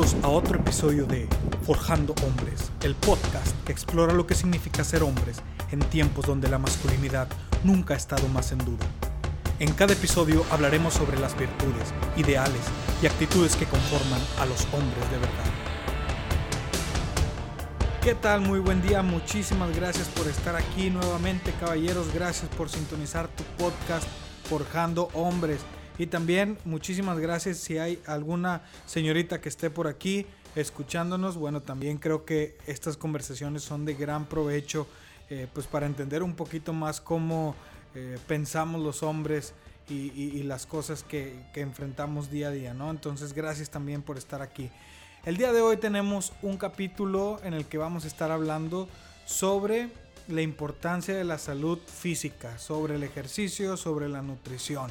A otro episodio de Forjando Hombres, el podcast que explora lo que significa ser hombres en tiempos donde la masculinidad nunca ha estado más en duda. En cada episodio hablaremos sobre las virtudes, ideales y actitudes que conforman a los hombres de verdad. ¿Qué tal? Muy buen día, muchísimas gracias por estar aquí nuevamente, caballeros, gracias por sintonizar tu podcast Forjando Hombres. Y también muchísimas gracias si hay alguna señorita que esté por aquí escuchándonos. Bueno, también creo que estas conversaciones son de gran provecho eh, pues para entender un poquito más cómo eh, pensamos los hombres y, las cosas que, que, enfrentamos día a día, ¿no? Entonces gracias también por estar aquí. El día de hoy tenemos un capítulo en el que vamos a estar hablando sobre la importancia de la salud física, sobre el ejercicio, sobre la nutrición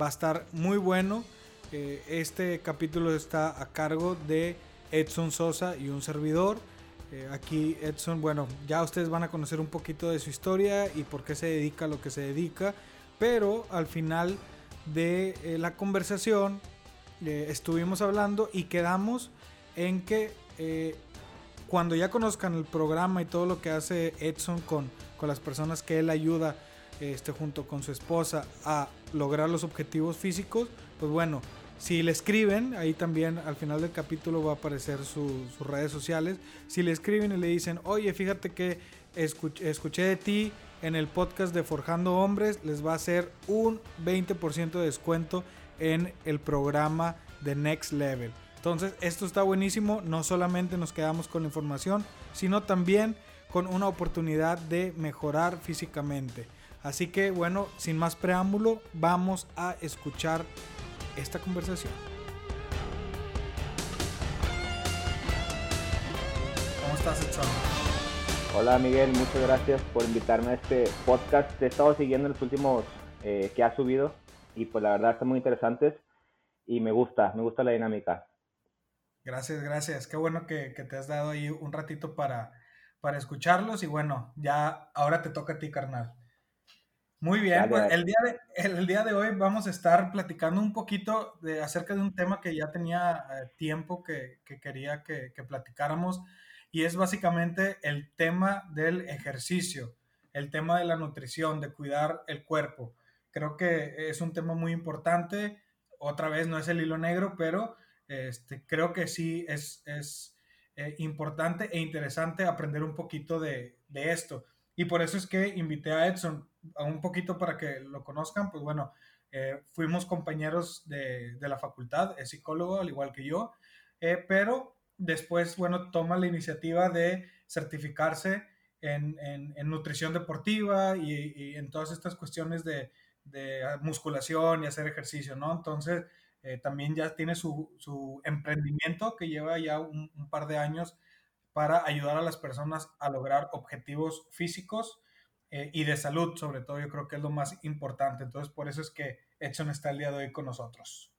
va a estar muy bueno. Eh, este capítulo está a cargo de Edson Sosa y un servidor. Eh, aquí Edson, bueno, ya ustedes van a conocer un poquito de su historia y por qué se dedica a lo que se dedica, pero al final de eh, la conversación estuvimos hablando y quedamos en que cuando ya conozcan el programa y todo lo que hace Edson con, con las personas que él ayuda junto con su esposa a lograr los objetivos físicos, pues bueno, si le escriben, ahí también al final del capítulo va a aparecer sus redes sociales, si le escriben y le dicen, oye, fíjate que escuché, de ti en el podcast de Forjando Hombres, les va a hacer un 20% de descuento en el programa de Next Level. Entonces, esto está buenísimo, no solamente nos quedamos con la información, sino también con una oportunidad de mejorar físicamente. Así que bueno, sin más preámbulo, vamos a escuchar esta conversación. ¿Cómo estás, Edson? Hola Miguel, muchas gracias por invitarme a este podcast. Te he estado siguiendo en los últimos eh, que has subido y pues la verdad están muy interesantes y me gusta, me gusta la dinámica. Gracias, gracias. Qué bueno que, te has dado ahí un ratito para, para escucharlos y bueno, ya ahora te toca a ti, carnal. Muy bien, pues el día, de, el, día de hoy vamos a estar platicando un poquito de, acerca de un tema que ya tenía eh, tiempo que, quería que, platicáramos y es básicamente el tema del ejercicio, el tema de la nutrición, de cuidar el cuerpo. Creo que es un tema muy importante, otra vez no es el hilo negro, pero este, creo que sí es, es eh, importante e interesante aprender un poquito de, de esto. Y por eso es que invité a Edson a un poquito para que lo conozcan. Pues bueno, eh, fuimos compañeros de, de, la facultad, es psicólogo al igual que yo, eh, pero después, bueno, toma la iniciativa de certificarse en, en, nutrición deportiva y, en todas estas cuestiones de, de, musculación y hacer ejercicio, ¿no? Entonces, eh, también ya tiene su, su, emprendimiento que lleva ya un, un par de años para ayudar a las personas a lograr objetivos físicos eh, y de salud, sobre todo, yo creo que es lo más importante. Entonces, por eso es que Edson está el día de hoy con nosotros.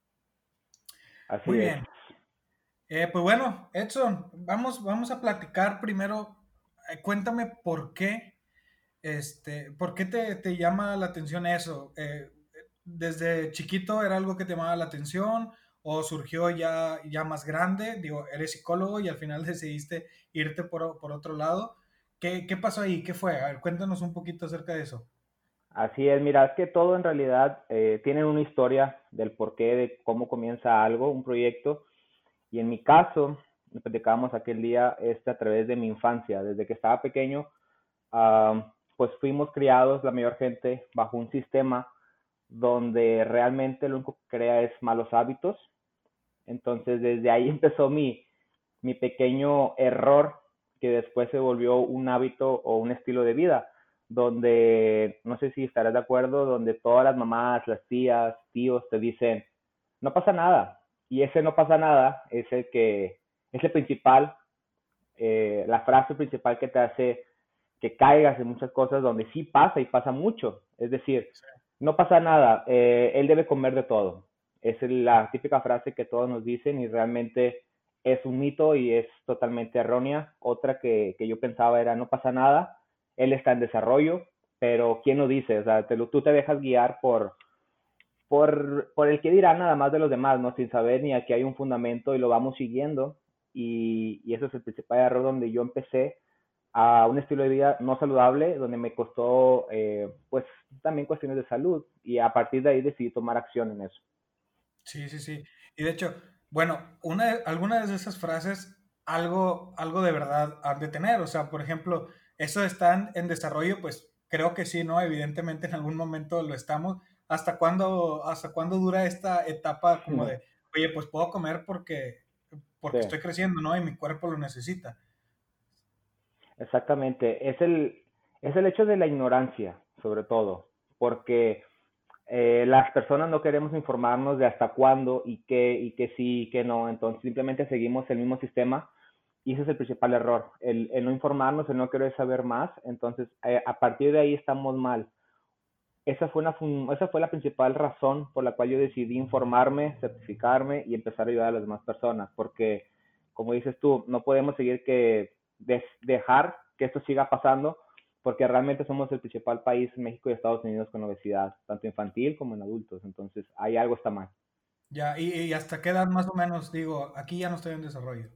Así Muy bien. Eh, pues bueno, Edson, vamos, vamos a platicar primero. Eh, cuéntame por qué, este, por qué te, te llama la atención eso. ¿Desde chiquito era algo que te llamaba la atención? O surgió ya, ya más grande? Digo, eres psicólogo y al final decidiste irte por, por otro lado. ¿Qué, ¿Qué, pasó ahí? ¿Qué fue? A ver, cuéntanos un poquito acerca de eso. Así es, mira, es que todo en realidad eh, tiene una historia del porqué, de cómo comienza algo, un proyecto. Y en mi caso, platicábamos aquel día, este a través de mi infancia. Desde que estaba pequeño, pues fuimos criados, la mayor gente, bajo un sistema donde realmente lo único que crea es malos hábitos entonces, desde ahí empezó mi, mi pequeño error que después se volvió un hábito o un estilo de vida, donde, no sé si estarás de acuerdo, donde todas las mamás, las tías, tíos te dicen, no pasa nada. Y ese no pasa nada es el que, es el principal, eh, la frase principal que te hace que caigas en muchas cosas donde sí pasa y pasa mucho. Es decir, no pasa nada, eh, él debe comer de todo es la típica frase que todos nos dicen y realmente es un mito y es totalmente errónea. Otra que, yo pensaba era, no pasa nada, él está en desarrollo, pero ¿quién lo dice? O sea, tú te dejas guiar por, por, por el que dirán nada más de los demás, ¿no? Sin saber ni aquí hay un fundamento y lo vamos siguiendo. Y, y eso es el principal error donde yo empecé a un estilo de vida no saludable, donde me costó, eh, pues, también cuestiones de salud. Y a partir de ahí decidí tomar acción en eso. Sí, sí, sí. Y de hecho, bueno, una, algunas de esas frases, algo, algo de verdad han de tener. O sea, por ejemplo, eso está en desarrollo, pues creo que sí, ¿no? Evidentemente en algún momento lo estamos. ¿Hasta cuándo, hasta cuándo dura esta etapa como de, oye, pues puedo comer porque, porque estoy creciendo, ¿no? Y mi cuerpo lo necesita. Exactamente. Es el, es el hecho de la ignorancia, sobre todo, porque eh, las personas no queremos informarnos de hasta cuándo y qué, y qué sí y qué no. Entonces simplemente seguimos el mismo sistema y ese es el principal error, el, no informarnos, el no querer saber más. Entonces, eh, a partir de ahí estamos mal. Esa fue, una, esa fue la principal razón por la cual yo decidí informarme, certificarme y empezar a ayudar a las demás personas, porque, como dices tú, no podemos seguir que dejar que esto siga pasando, porque realmente somos el principal país, México y Estados Unidos, con obesidad, tanto infantil como en adultos. Entonces, ahí algo está mal. Ya, y, y hasta qué edad más o menos, digo, aquí ya no estoy en desarrollo.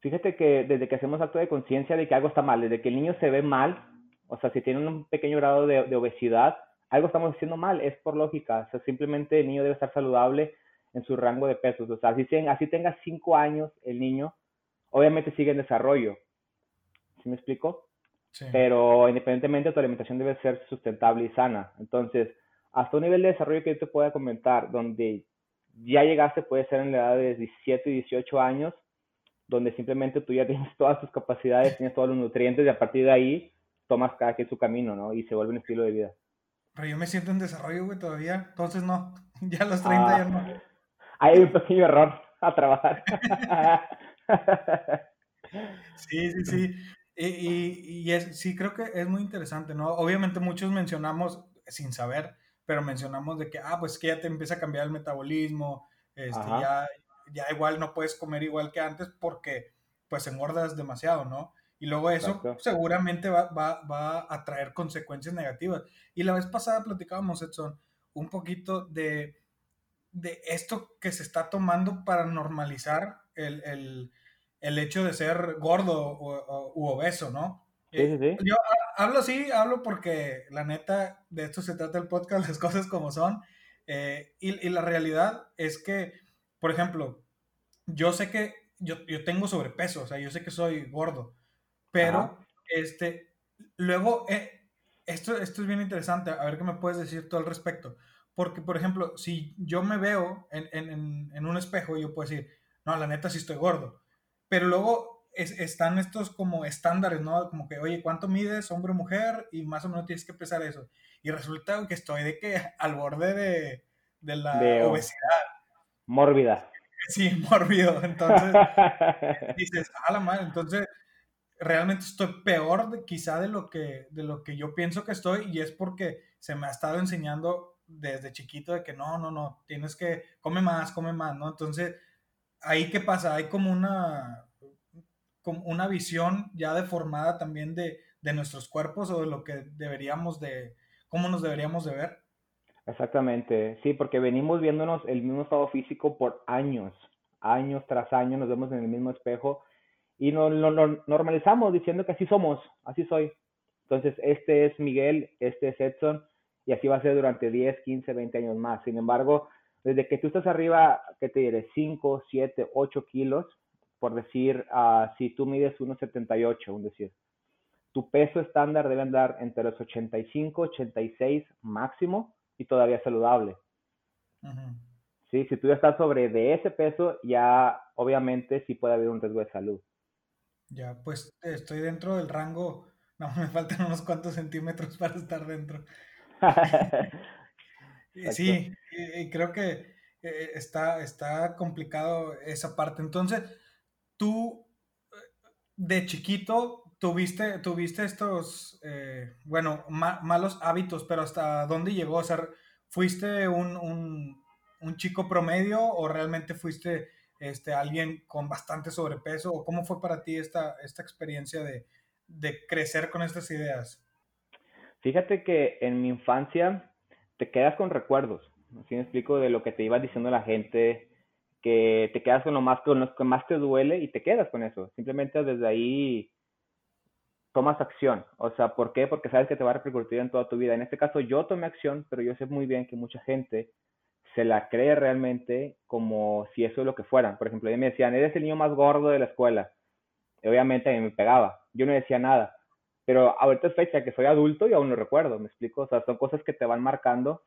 Fíjate que desde que hacemos acto de conciencia de que algo está mal, desde que el niño se ve mal, o sea, si tiene un pequeño grado de, obesidad, algo estamos haciendo mal, es por lógica. O sea, simplemente el niño debe estar saludable en su rango de pesos. O sea, así, así tenga 5 años el niño, obviamente sigue en desarrollo. ¿Sí me explico? Sí. Pero independientemente, tu alimentación debe ser sustentable y sana. Entonces, hasta un nivel de desarrollo que yo te pueda comentar, donde ya llegaste, puede ser en la edad de 17 y 18 años, donde simplemente tú ya tienes todas tus capacidades, tienes todos los nutrientes y a partir de ahí tomas cada quien su camino, ¿no? Y se vuelve un estilo de vida. Pero yo me siento en desarrollo, güey, todavía. Entonces no, ya a los 30 ya no. Ah, hay un pequeño error a trabajar. sí, sí, sí. Y, y, es, sí, creo que es muy interesante, ¿no? Obviamente muchos mencionamos, sin saber, pero mencionamos de que, ah, pues que ya te empieza a cambiar el metabolismo, este, ya, ya igual no puedes comer igual que antes porque pues engordas demasiado, ¿no? Y luego eso seguramente va, va, a traer consecuencias negativas. Y la vez pasada platicábamos, Edson, un poquito de, de esto que se está tomando para normalizar el, hecho de ser gordo u, obeso, ¿no? Sí, sí, sí. Yo hablo así, hablo porque la neta, de esto se trata el podcast, las cosas como son. Eh, y, y, la realidad es que por ejemplo, yo sé que yo, tengo sobrepeso, o sea, yo sé que soy gordo, pero este, luego, eh, esto, esto es bien interesante, a ver qué me puedes decir tú al respecto. Porque, por ejemplo, si yo me veo en, un espejo, yo puedo decir, no, la neta sí estoy gordo. Pero luego están estos como estándares, ¿no? Como que, oye, ¿cuánto mides, hombre o mujer? Y más o menos tienes que pesar eso. Y resulta que estoy de que al borde de, de la obesidad mórbida. Sí, mórbido. Entonces, dices, a la madre, entonces realmente estoy peor quizá de lo, que, de lo que yo pienso que estoy y es porque se me ha estado enseñando desde chiquito de que no, no, no, tienes que, come más, come más, ¿no? Entonces, ahí qué pasa, hay como una, como una visión ya deformada también de, de nuestros cuerpos o de lo que deberíamos de, cómo nos deberíamos de ver. Exactamente, sí, porque venimos viéndonos el mismo estado físico por años, años tras años, nos vemos en el mismo espejo y nos lo, normalizamos diciendo que así somos, así soy. Entonces, este es Miguel, este es Edson, y así va a ser durante 10, 15, 20 años más. Sin embargo, desde que tú estás arriba, ¿qué te diré? 5, 7, 8 kilos, por decir, uh, si tú mides 1,78, un decir, tu peso estándar debe andar entre los 85, 86 máximo, y todavía saludable. Sí, si tú ya estás sobre de ese peso, ya obviamente sí puede haber un riesgo de salud. Ya, pues estoy dentro del rango, no, me faltan unos cuantos centímetros para estar dentro. sí, y, creo que eh, está, está complicado esa parte. Entonces, tú de chiquito tuviste, tuviste estos, eh, bueno, malos hábitos, pero ¿hasta dónde llegó? O sea, ¿fuiste un, chico promedio o realmente fuiste este, alguien con bastante sobrepeso? ¿O cómo fue para ti esta, esta experiencia de, crecer con estas ideas? Fíjate que en mi infancia te quedas con recuerdos. Así me explico de lo que te iba diciendo la gente, que te quedas con lo más, con lo que más te duele y te quedas con eso. Simplemente desde ahí tomas acción. O sea, ¿por qué? Porque sabes que te va a repercutir en toda tu vida. En este caso yo tomé acción, pero yo sé muy bien que mucha gente se la cree realmente como si eso es lo que fueran. Por ejemplo, ellos me decían, eres el niño más gordo de la escuela. Obviamente a mí me pegaba. Yo no decía nada. Pero ahorita es fecha que soy adulto y aún lo recuerdo, ¿me explico? O sea, son cosas que te van marcando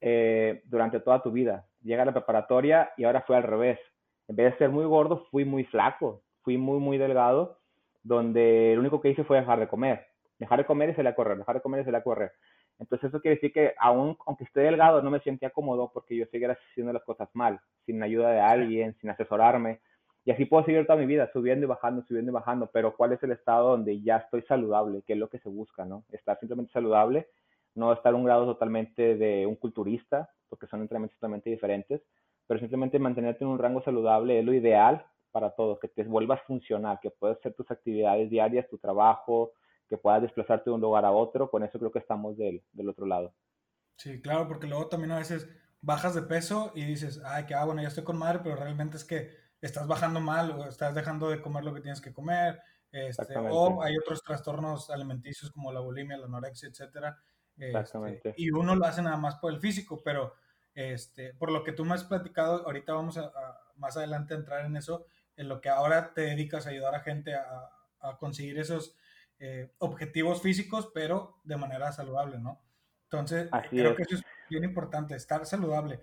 eh, durante toda tu vida. Llega a la preparatoria y ahora fue al revés. En vez de ser muy gordo, fui muy flaco. Fui muy, muy delgado donde lo único que hice fue dejar de comer. Dejar de comer y salir a correr, dejar de comer y salir a correr. Entonces eso quiere decir que aún, aunque esté delgado, no me sentía cómodo porque yo seguía haciendo las cosas mal, sin ayuda de alguien, sin asesorarme. Y así puedo seguir toda mi vida, subiendo y bajando, subiendo y bajando. Pero ¿cuál es el estado donde ya estoy saludable? ¿Qué es lo que se busca, no? Estar simplemente saludable, no estar un grado totalmente de un culturista, porque son entrenamientos totalmente diferentes, pero simplemente mantenerte en un rango saludable es lo ideal para todos, que te vuelvas funcional, que puedas hacer tus actividades diarias, tu trabajo, que puedas desplazarte de un lugar a otro, con eso creo que estamos del, del otro lado. Sí, claro, porque luego también a veces bajas de peso y dices, ay, que ah, bueno, ya estoy con madre, pero realmente es que estás bajando mal o estás dejando de comer lo que tienes que comer, este, o hay otros trastornos alimenticios como la bulimia, la anorexia, etcétera. Este, Exactamente. y uno lo hace nada más por el físico, pero este, por lo que tú me has platicado, ahorita vamos a más adelante a entrar en eso, en lo que ahora te dedicas a ayudar a gente a, conseguir esos eh, objetivos físicos, pero de manera saludable, ¿no? Entonces, creo que eso es bien importante, estar saludable.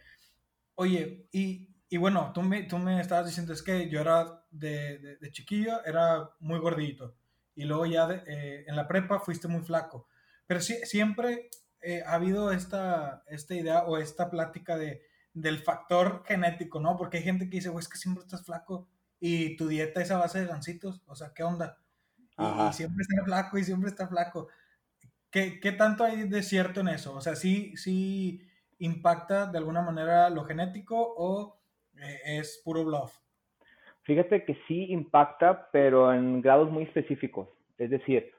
Oye, y, bueno, tú me, tú me estabas diciendo, es que yo era de, chiquillo, era muy gordito, y luego ya eh, en la prepa fuiste muy flaco, pero sí, siempre eh, ha habido esta, esta idea o esta plática de, del factor genético, ¿no? Porque hay gente que dice, güey, es que siempre estás flaco, y tu dieta es a base de gancitos, o sea, ¿qué onda? Y, siempre está flaco y siempre está flaco. ¿Qué, ¿Qué, tanto hay de cierto en eso? O sea, ¿sí, sí impacta de alguna manera lo genético o es puro bluff? Fíjate que sí impacta, pero en grados muy específicos. Es decir,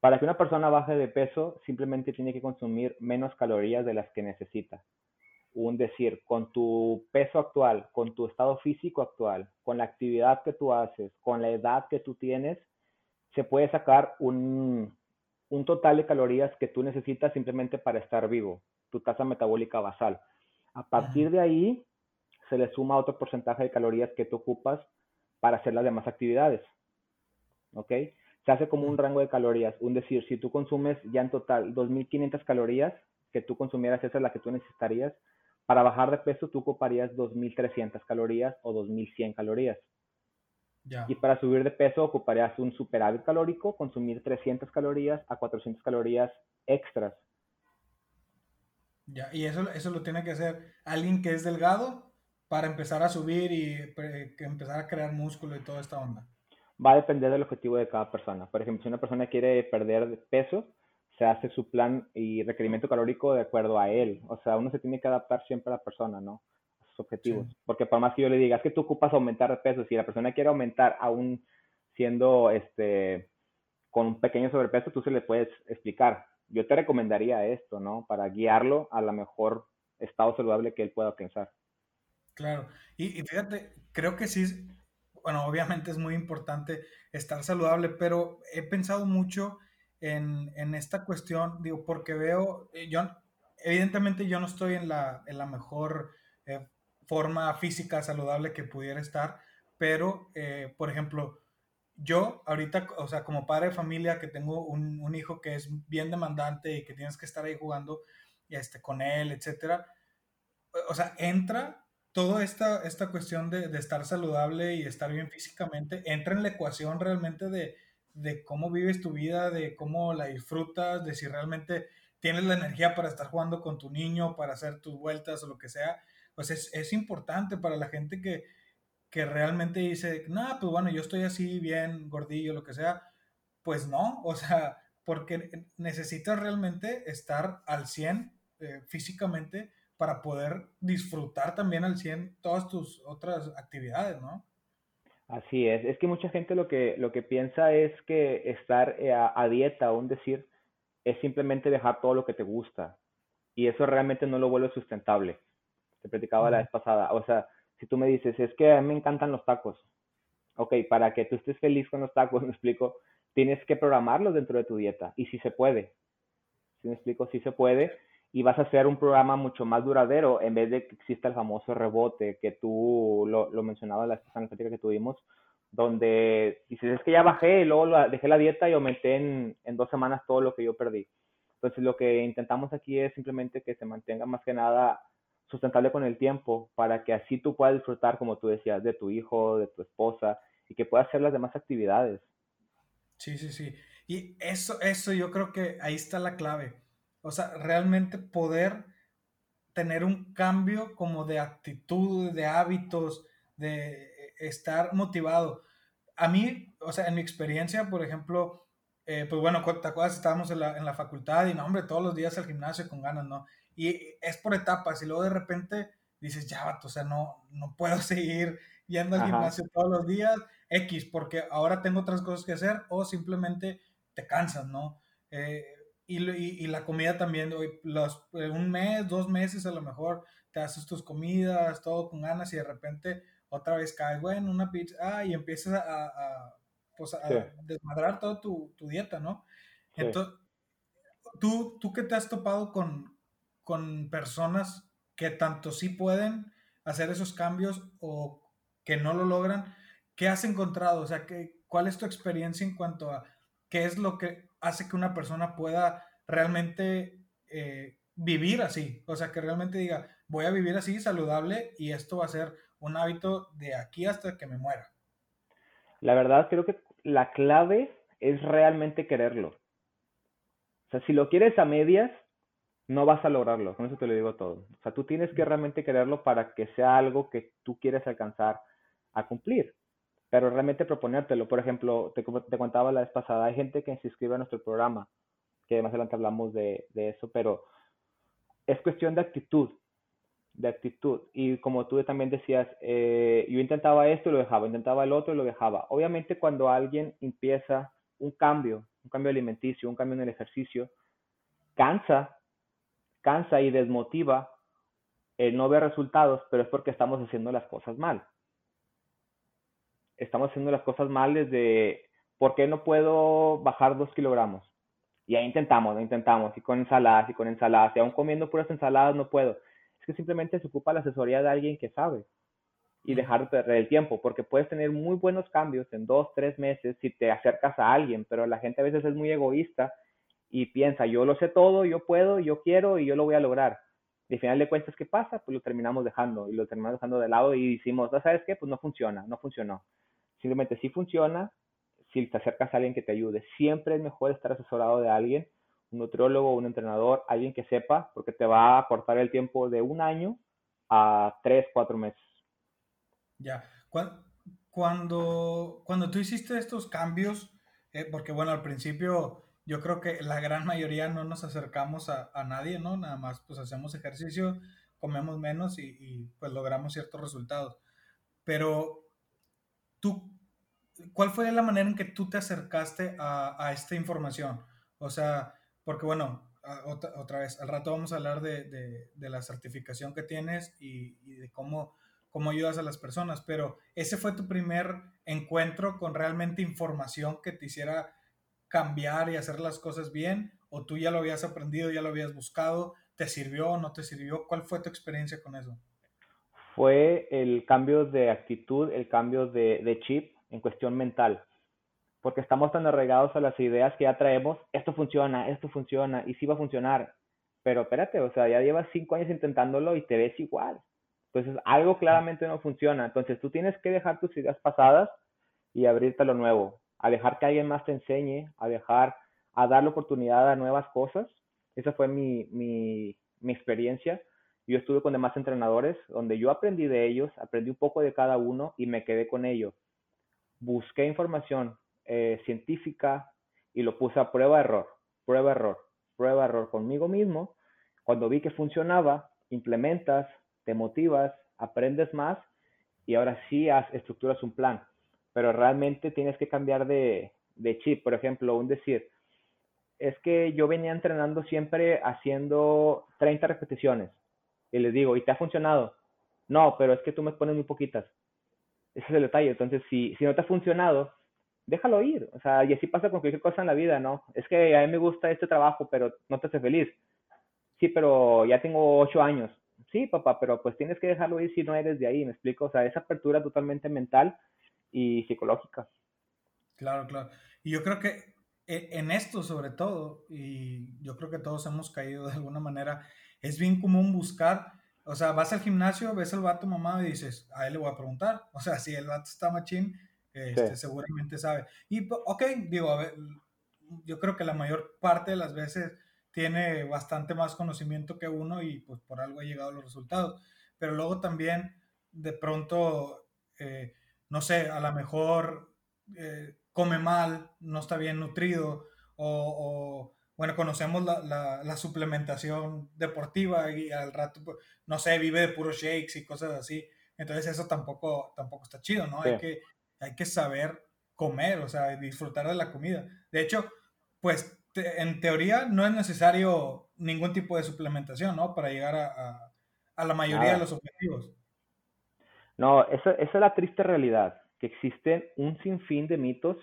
para que una persona baje de peso, simplemente tiene que consumir menos calorías de las que necesita un decir, con tu peso actual, con tu estado físico actual, con la actividad que tú haces, con la edad que tú tienes, se puede sacar un, total de calorías que tú necesitas simplemente para estar vivo, tu tasa metabólica basal. A partir de ahí, se le suma otro porcentaje de calorías que tú ocupas para hacer las demás actividades. ¿Ok? Se hace como un rango de calorías. Un decir, si tú consumes ya en total 2.500 calorías, que tú consumieras, esa es la que tú necesitarías, para bajar de peso tú ocuparías 2.300 calorías o 2.100 calorías. Y para subir de peso ocuparías un superávit calórico, consumir 300 calorías a 400 calorías extras. Ya, y eso, eso lo tiene que hacer alguien que es delgado para empezar a subir y empezar a crear músculo y toda esta onda. Va a depender del objetivo de cada persona. Por ejemplo, si una persona quiere perder peso, se hace su plan y requerimiento calórico de acuerdo a él. O sea, uno se tiene que adaptar siempre a la persona, ¿no? A sus objetivos. Porque por más que yo le diga, es que tú ocupas aumentar de peso, si la persona quiere aumentar aún siendo este con un pequeño sobrepeso, tú se le puedes explicar. Yo te recomendaría esto, ¿no? Para guiarlo a la mejor estado saludable que él pueda alcanzar. Claro. Y, fíjate, creo que sí, bueno, obviamente es muy importante estar saludable, pero he pensado mucho en, esta cuestión, digo, porque veo, eh, yo, evidentemente yo no estoy en la, en la mejor eh, forma física saludable que pudiera estar, pero, eh, por ejemplo, yo ahorita, o sea, como padre de familia que tengo un, un, hijo que es bien demandante y que tienes que estar ahí jugando este, con él, etcétera, o sea, entra toda esta, esta cuestión de, estar saludable y estar bien físicamente, entra en la ecuación realmente de, cómo vives tu vida, de cómo la disfrutas, de si realmente tienes la energía para estar jugando con tu niño, para hacer tus vueltas o lo que sea, pues es, importante para la gente que, que realmente dice, no, pues bueno, yo estoy así bien gordillo, lo que sea, pues no, o sea, porque necesitas realmente estar al 100 eh, físicamente para poder disfrutar también al 100 todas tus otras actividades, ¿no? Así es, es que mucha gente lo que, lo que piensa es que estar eh, a, dieta, aún decir, es simplemente dejar todo lo que te gusta. y eso realmente no lo vuelve sustentable. Te platicaba la vez pasada. O sea, si tú me dices, es que a mí me encantan los tacos. Ok, para que tú estés feliz con los tacos, me explico, tienes que programarlos dentro de tu dieta. Y si se puede. Si me explico, si se puede. Y vas a hacer un programa mucho más duradero en vez de que exista el famoso rebote que tú lo, lo mencionabas la semana que tuvimos, donde dices, es que ya bajé y luego dejé la dieta y aumenté en, en dos semanas todo lo que yo perdí. Entonces lo que intentamos aquí es simplemente que se mantenga más que nada sustentable con el tiempo para que así tú puedas disfrutar, como tú decías, de tu hijo, de tu esposa y que puedas hacer las demás actividades. Sí, sí, sí. Y eso, eso yo creo que ahí está la clave. O sea, realmente poder tener un cambio como de actitud, de hábitos, de estar motivado. A mí, o sea, en mi experiencia, por ejemplo, eh, pues bueno, ¿te acuerdas? Estábamos en la, en la facultad y no, hombre, todos los días al gimnasio con ganas, ¿no? Y es por etapas y luego de repente dices, ya, vato, o sea, no, no puedo seguir yendo al gimnasio todos los días, X, porque ahora tengo otras cosas que hacer o simplemente te cansas, ¿no? Eh, y, y, la comida también, los, eh, un mes, dos meses a lo mejor te haces tus comidas, todo con ganas y de repente otra vez caes, bueno, una pizza, ah, y empiezas a, pues, desmadrar toda tu, dieta, ¿no? Entonces, ¿tú, tú qué te has topado con, con personas que tanto sí pueden hacer esos cambios o que no lo logran, ¿qué has encontrado? O sea, ¿qué, ¿cuál es tu experiencia en cuanto a qué es lo que hace que una persona pueda realmente eh, vivir así? O sea, que realmente diga, voy a vivir así saludable y esto va a ser un hábito de aquí hasta que me muera. La verdad, creo que la clave es realmente quererlo. O sea, si lo quieres a medias, no vas a lograrlo. Con eso te lo digo todo. O sea, tú tienes que realmente quererlo para que sea algo que tú quieres alcanzar a cumplir. Pero realmente proponértelo. Por ejemplo, te, contaba la vez pasada, hay gente que se inscribe a nuestro programa, que más adelante hablamos de, de eso, pero es cuestión de actitud de actitud. Y como tú también decías, eh, yo intentaba esto y lo dejaba, intentaba el otro y lo dejaba. Obviamente cuando alguien empieza un cambio, un cambio alimenticio, un cambio en el ejercicio, cansa, cansa y desmotiva el no ver resultados, pero es porque estamos haciendo las cosas mal. Estamos haciendo las cosas mal desde, ¿por qué no puedo bajar dos kilogramos? Y ahí intentamos, intentamos, y con ensaladas, y con ensaladas, y aún comiendo puras ensaladas no puedo que simplemente se ocupa la asesoría de alguien que sabe y dejar de perder el tiempo, porque puedes tener muy buenos cambios en dos, tres meses si te acercas a alguien, pero la gente a veces es muy egoísta y piensa, yo lo sé todo, yo puedo, yo quiero y yo lo voy a lograr. Y al final de cuentas, ¿qué pasa? Pues lo terminamos dejando y lo terminamos dejando de lado y decimos, ¿sabes qué? Pues no funciona, no funcionó. Simplemente sí funciona si te acercas a alguien que te ayude. Siempre es mejor estar asesorado de alguien un nutriólogo, un entrenador, alguien que sepa, porque te va a cortar el tiempo de un año a tres, cuatro meses. Ya, cuando, cuando tú hiciste estos cambios, eh, porque bueno, al principio yo creo que la gran mayoría no nos acercamos a, nadie, ¿no? Nada más pues hacemos ejercicio, comemos menos y, pues logramos ciertos resultados. Pero tú, ¿cuál fue la manera en que tú te acercaste a, a esta información? O sea, porque bueno, otra, vez, al rato vamos a hablar de, la certificación que tienes y, de cómo, cómo ayudas a las personas, pero ese fue tu primer encuentro con realmente información que te hiciera cambiar y hacer las cosas bien, o tú ya lo habías aprendido, ya lo habías buscado, ¿te sirvió o no te sirvió? ¿Cuál fue tu experiencia con eso? Fue el cambio de actitud, el cambio de, de chip en cuestión mental porque estamos tan arraigados a las ideas que ya traemos, esto funciona, esto funciona, y sí va a funcionar, pero espérate, o sea, ya llevas cinco años intentándolo y te ves igual. Entonces, algo claramente no funciona. Entonces, tú tienes que dejar tus ideas pasadas y abrirte a lo nuevo, a dejar que alguien más te enseñe, a dejar, a darle oportunidad a nuevas cosas. Esa fue mi, mi, mi experiencia. Yo estuve con demás entrenadores donde yo aprendí de ellos, aprendí un poco de cada uno y me quedé con ello. Busqué información, eh, científica y lo puse a prueba error, prueba error, prueba error conmigo mismo. Cuando vi que funcionaba, implementas, te motivas, aprendes más y ahora sí estructuras un plan. Pero realmente tienes que cambiar de, chip. Por ejemplo, un decir, es que yo venía entrenando siempre haciendo 30 repeticiones. Y les digo, ¿y te ha funcionado? No, pero es que tú me pones muy poquitas. Ese es el detalle. Entonces, si, si no te ha funcionado, déjalo ir. O sea, y así pasa con cualquier cosa en la vida, ¿no? Es que a mí me gusta este trabajo, pero no te hace feliz. Sí, pero ya tengo ocho años. Sí, papá, pero pues tienes que dejarlo ir si no eres de ahí, ¿me explico? O sea, esa apertura totalmente mental y psicológica. Claro, claro. Y yo creo que e, en esto sobre todo, y yo creo que todos hemos caído de alguna manera, es bien común buscar, o sea, vas al gimnasio, ves al vato mamado y dices, a él le voy a preguntar. O sea, si el vato está machín, este, seguramente sabe. Y, ok, digo, a ver, yo creo que la mayor parte de las veces tiene bastante más conocimiento que uno y pues por algo ha llegado los resultados. Pero luego también, de pronto, eh, no sé, a lo mejor eh, come mal, no está bien nutrido o, bueno, conocemos la, la, suplementación deportiva y al rato, pues, no sé, vive de puros shakes y cosas así. Entonces eso tampoco, tampoco está chido, ¿no? Hay que hay que saber comer, o sea, disfrutar de la comida. De hecho, pues en teoría no es necesario ningún tipo de suplementación, ¿no? Para llegar a, a, la mayoría de los objetivos. No, esa, esa, es la triste realidad, que existen un sinfín de mitos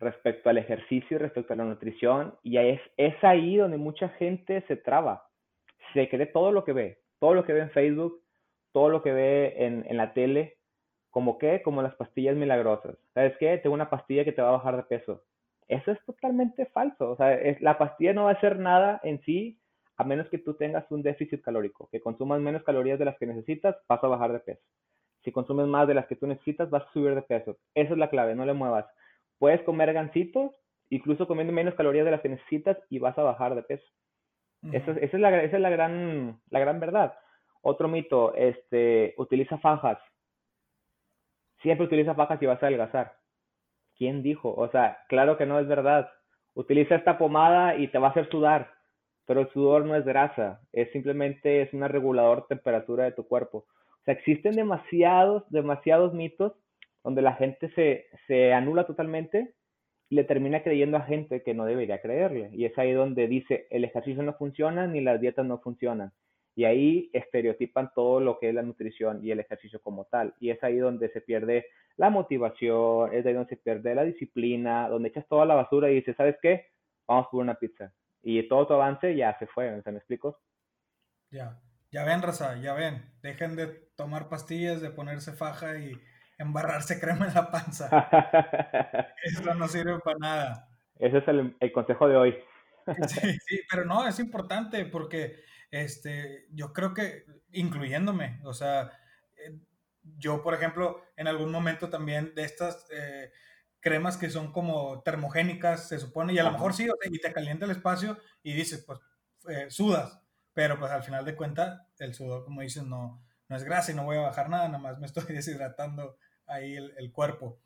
respecto al ejercicio respecto a la nutrición, y es, es ahí donde mucha gente se traba, se cree todo lo que ve, todo lo que ve en Facebook, todo lo que ve en, en la tele, ¿Como qué? Como las pastillas milagrosas. ¿Sabes qué? Tengo una pastilla que te va a bajar de peso. Eso es totalmente falso. O sea, la pastilla no va a hacer nada en sí a menos que tú tengas un déficit calórico, que consumas menos calorías de las que necesitas, vas a bajar de peso. Si consumes más de las que tú necesitas, vas a subir de peso. Esa es la clave, no le muevas. Puedes comer gancitos, incluso comiendo menos calorías de las que necesitas y vas a bajar de peso. esa, es la, esa es la gran, la gran verdad. Otro mito, este, utiliza fajas siempre utiliza fajas y vas a adelgazar. ¿Quién dijo? O sea, claro que no es verdad. Utiliza esta pomada y te va a hacer sudar, pero el sudor no es grasa, es simplemente es un regulador de temperatura de tu cuerpo. O sea, existen demasiados, demasiados mitos donde la gente se, se anula totalmente y le termina creyendo a gente que no debería creerle. Y es ahí donde dice, el ejercicio no funciona ni las dietas no funcionan. Y ahí estereotipan todo lo que es la nutrición y el ejercicio como tal. Y es ahí donde se pierde la motivación, es ahí donde se pierde la disciplina, donde echas toda la basura y dices, ¿sabes qué? Vamos por una pizza. Y todo tu avance ya se fue, ¿se me explico? Ya, ya ven, Raza, ya ven. Dejen de tomar pastillas, de ponerse faja y embarrarse crema en la panza. Eso no sirve para nada. Ese es el, el consejo de hoy. sí, sí, pero no, es importante porque este, yo creo que, incluyéndome, o sea, eh, yo, por ejemplo, en algún momento también de estas eh, cremas que son como termogénicas, se supone, y a lo mejor sí, y te calienta el espacio y dices, pues, eh, sudas, pero pues al final de cuentas, el sudor, como dices, no, no es grasa y no voy a bajar nada, nada más me estoy deshidratando ahí el, cuerpo.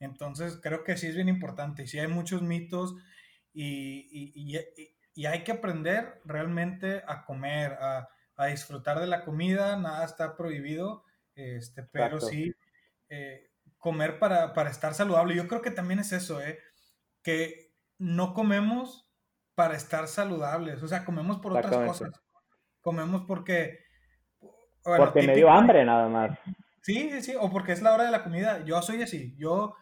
Entonces, creo que sí es bien importante, y sí hay muchos mitos y, y y hay que aprender realmente a comer, a, a, disfrutar de la comida, nada está prohibido, este, pero sí eh, comer para, para, estar saludable. Yo creo que también es eso, ¿eh? que no comemos para estar saludables, o sea, comemos por otras cosas. Comemos porque... porque me dio hambre nada más. Sí, sí, o porque es la hora de la comida. Yo soy así, yo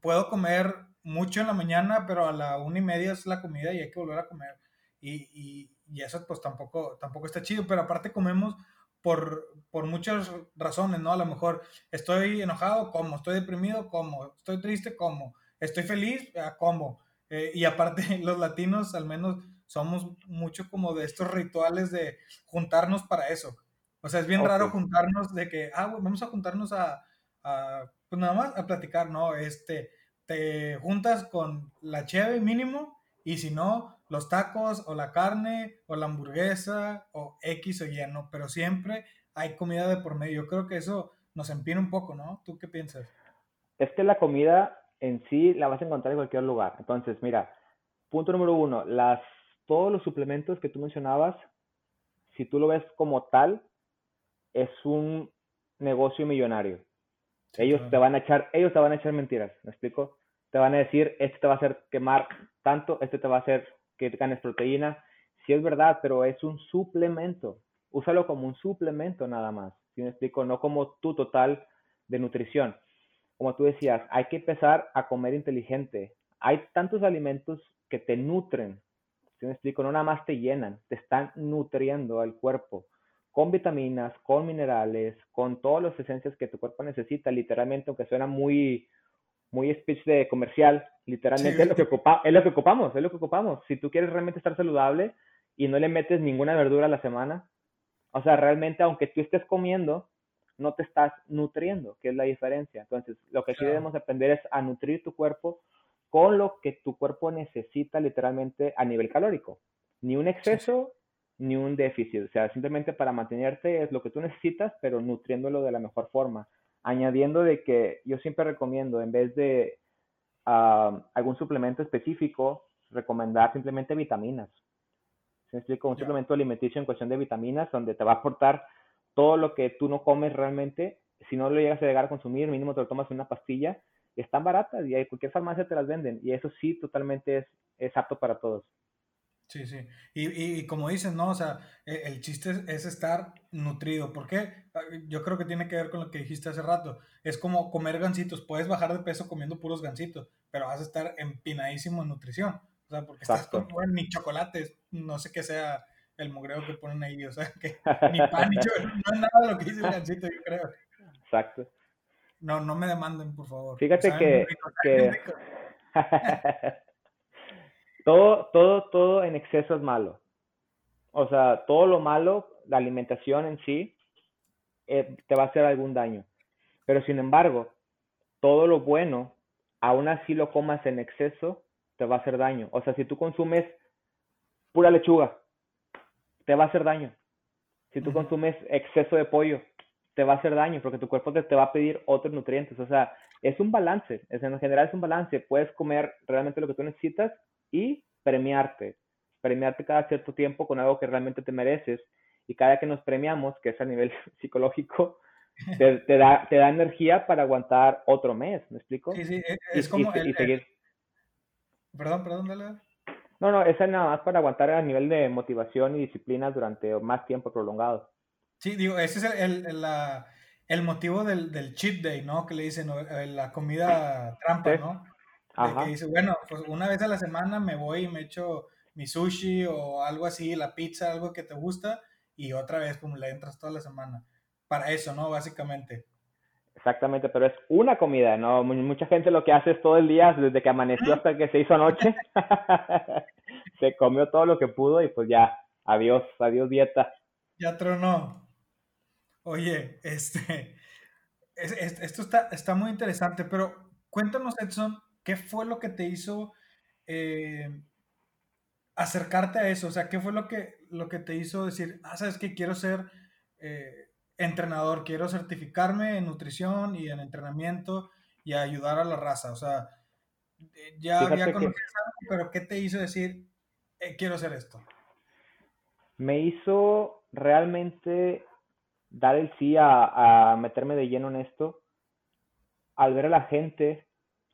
puedo comer mucho en la mañana, pero a la una y media es la comida y hay que volver a comer. Y, y, eso pues tampoco, tampoco está chido, pero aparte comemos por, por muchas razones, ¿no? A lo mejor estoy enojado, como, estoy deprimido, como, estoy triste, como, estoy feliz, ah, como. Eh, y aparte los latinos al menos somos mucho como de estos rituales de juntarnos para eso. O sea, es bien raro juntarnos de que, ah, vamos a juntarnos a, a, pues nada más a platicar, ¿no? Este, te juntas con la cheve mínimo y si no, los tacos o la carne o la hamburguesa o X o Y, ¿no? Pero siempre hay comida de por medio. Yo creo que eso nos empina un poco, ¿no? ¿Tú qué piensas? Es que la comida en sí la vas a encontrar en cualquier lugar. Entonces, mira, punto número uno, las, todos los suplementos que tú mencionabas, si tú lo ves como tal, es un negocio millonario. ellos te van a echar, ellos te van a echar mentiras, ¿me explico? Te van a decir, este te va a hacer quemar tanto, este te va a hacer que ganes proteína. Sí es verdad, pero es un suplemento. Úsalo como un suplemento nada más. Si me explico, no como tu total de nutrición. Como tú decías, hay que empezar a comer inteligente. Hay tantos alimentos que te nutren. Si me explico, no nada más te llenan, te están nutriendo al cuerpo con vitaminas, con minerales, con todas las esencias que tu cuerpo necesita, literalmente, aunque suena muy, muy speech de comercial, literalmente es, lo que ocupa, es lo que ocupamos, es lo que ocupamos. Si tú quieres realmente estar saludable y no le metes ninguna verdura a la semana, o sea, realmente aunque tú estés comiendo, no te estás nutriendo, que es la diferencia. Entonces, lo que sí debemos aprender es a nutrir tu cuerpo con lo que tu cuerpo necesita literalmente a nivel calórico. Ni un exceso, ni un déficit. O sea, simplemente para mantenerte es lo que tú necesitas, pero nutriéndolo de la mejor forma. Añadiendo de que yo siempre recomiendo, en vez de ah, algún suplemento específico, recomendar simplemente vitaminas. ¿Se me explico? Un suplemento alimenticio en cuestión de vitaminas, donde te va a aportar todo lo que tú no comes realmente. Si no lo llegas a llegar a consumir, mínimo te lo tomas en una pastilla. Están baratas y cualquier farmacia te las venden. Y eso sí, totalmente es, es apto para todos. Sí, sí. Y, y, como dices, ¿no? O sea, e, el, chiste es, estar nutrido. ¿Por qué? Ah, yo creo que tiene que ver con lo que dijiste hace rato. Es como comer gancitos. Puedes bajar de peso comiendo puros gancitos, pero vas a estar empinadísimo en nutrición. O sea, porque estás con ni chocolates, no sé qué sea el mugreo que ponen ahí. O sea, que ni pan, ni chocolate. No es nada lo que dice el gancito, yo creo. Exacto. No, no me demanden, por favor. Fíjate que... que... todo, todo, todo en exceso es malo. O sea, todo lo malo, la alimentación en sí, eh, te va a hacer algún daño. Pero sin embargo, todo lo bueno, aún así lo comas en exceso, te va a hacer daño. O sea, si tú consumes pura lechuga, te va a hacer daño. Si tú consumes exceso de pollo, te va a hacer daño porque tu cuerpo te, te, va a pedir otros nutrientes. O sea, es un balance. Es, en general es un balance. Puedes comer realmente lo que tú necesitas y premiarte, premiarte cada cierto tiempo con algo que realmente te mereces y cada que nos premiamos, que es a nivel psicológico, te, da, te da energía para aguantar otro mes, ¿me explico? Sí, sí, es, como seguir. Perdón, perdón, dale. No, no, es nada más para aguantar a nivel de motivación y disciplina durante más tiempo prolongado. Sí, digo, ese es el, el, el motivo del, del, cheat day, ¿no? Que le dicen la comida trampa, ¿no? Que dice, bueno, pues una vez a la semana me voy y me echo mi sushi o algo así, la pizza, algo que te gusta, y otra vez como le entras toda la semana. Para eso, ¿no? Básicamente. Exactamente, pero es una comida, ¿no? Mucha gente lo que hace es todo el día, desde que amaneció hasta que se hizo noche, se comió todo lo que pudo y pues ya, adiós, adiós dieta. Ya tronó. Oye, este, esto está, está muy interesante, pero cuéntanos, Edson, ¿Qué fue lo que te hizo eh, acercarte a eso? O sea, ¿qué fue lo que, lo que te hizo decir, ah, sabes que quiero ser eh, entrenador, quiero certificarme en nutrición y en entrenamiento y ayudar a la raza? O sea, eh, ya había conocido algo, pero ¿qué te hizo decir, quiero hacer esto? Me hizo realmente dar el sí a, a meterme de lleno en esto al ver a la gente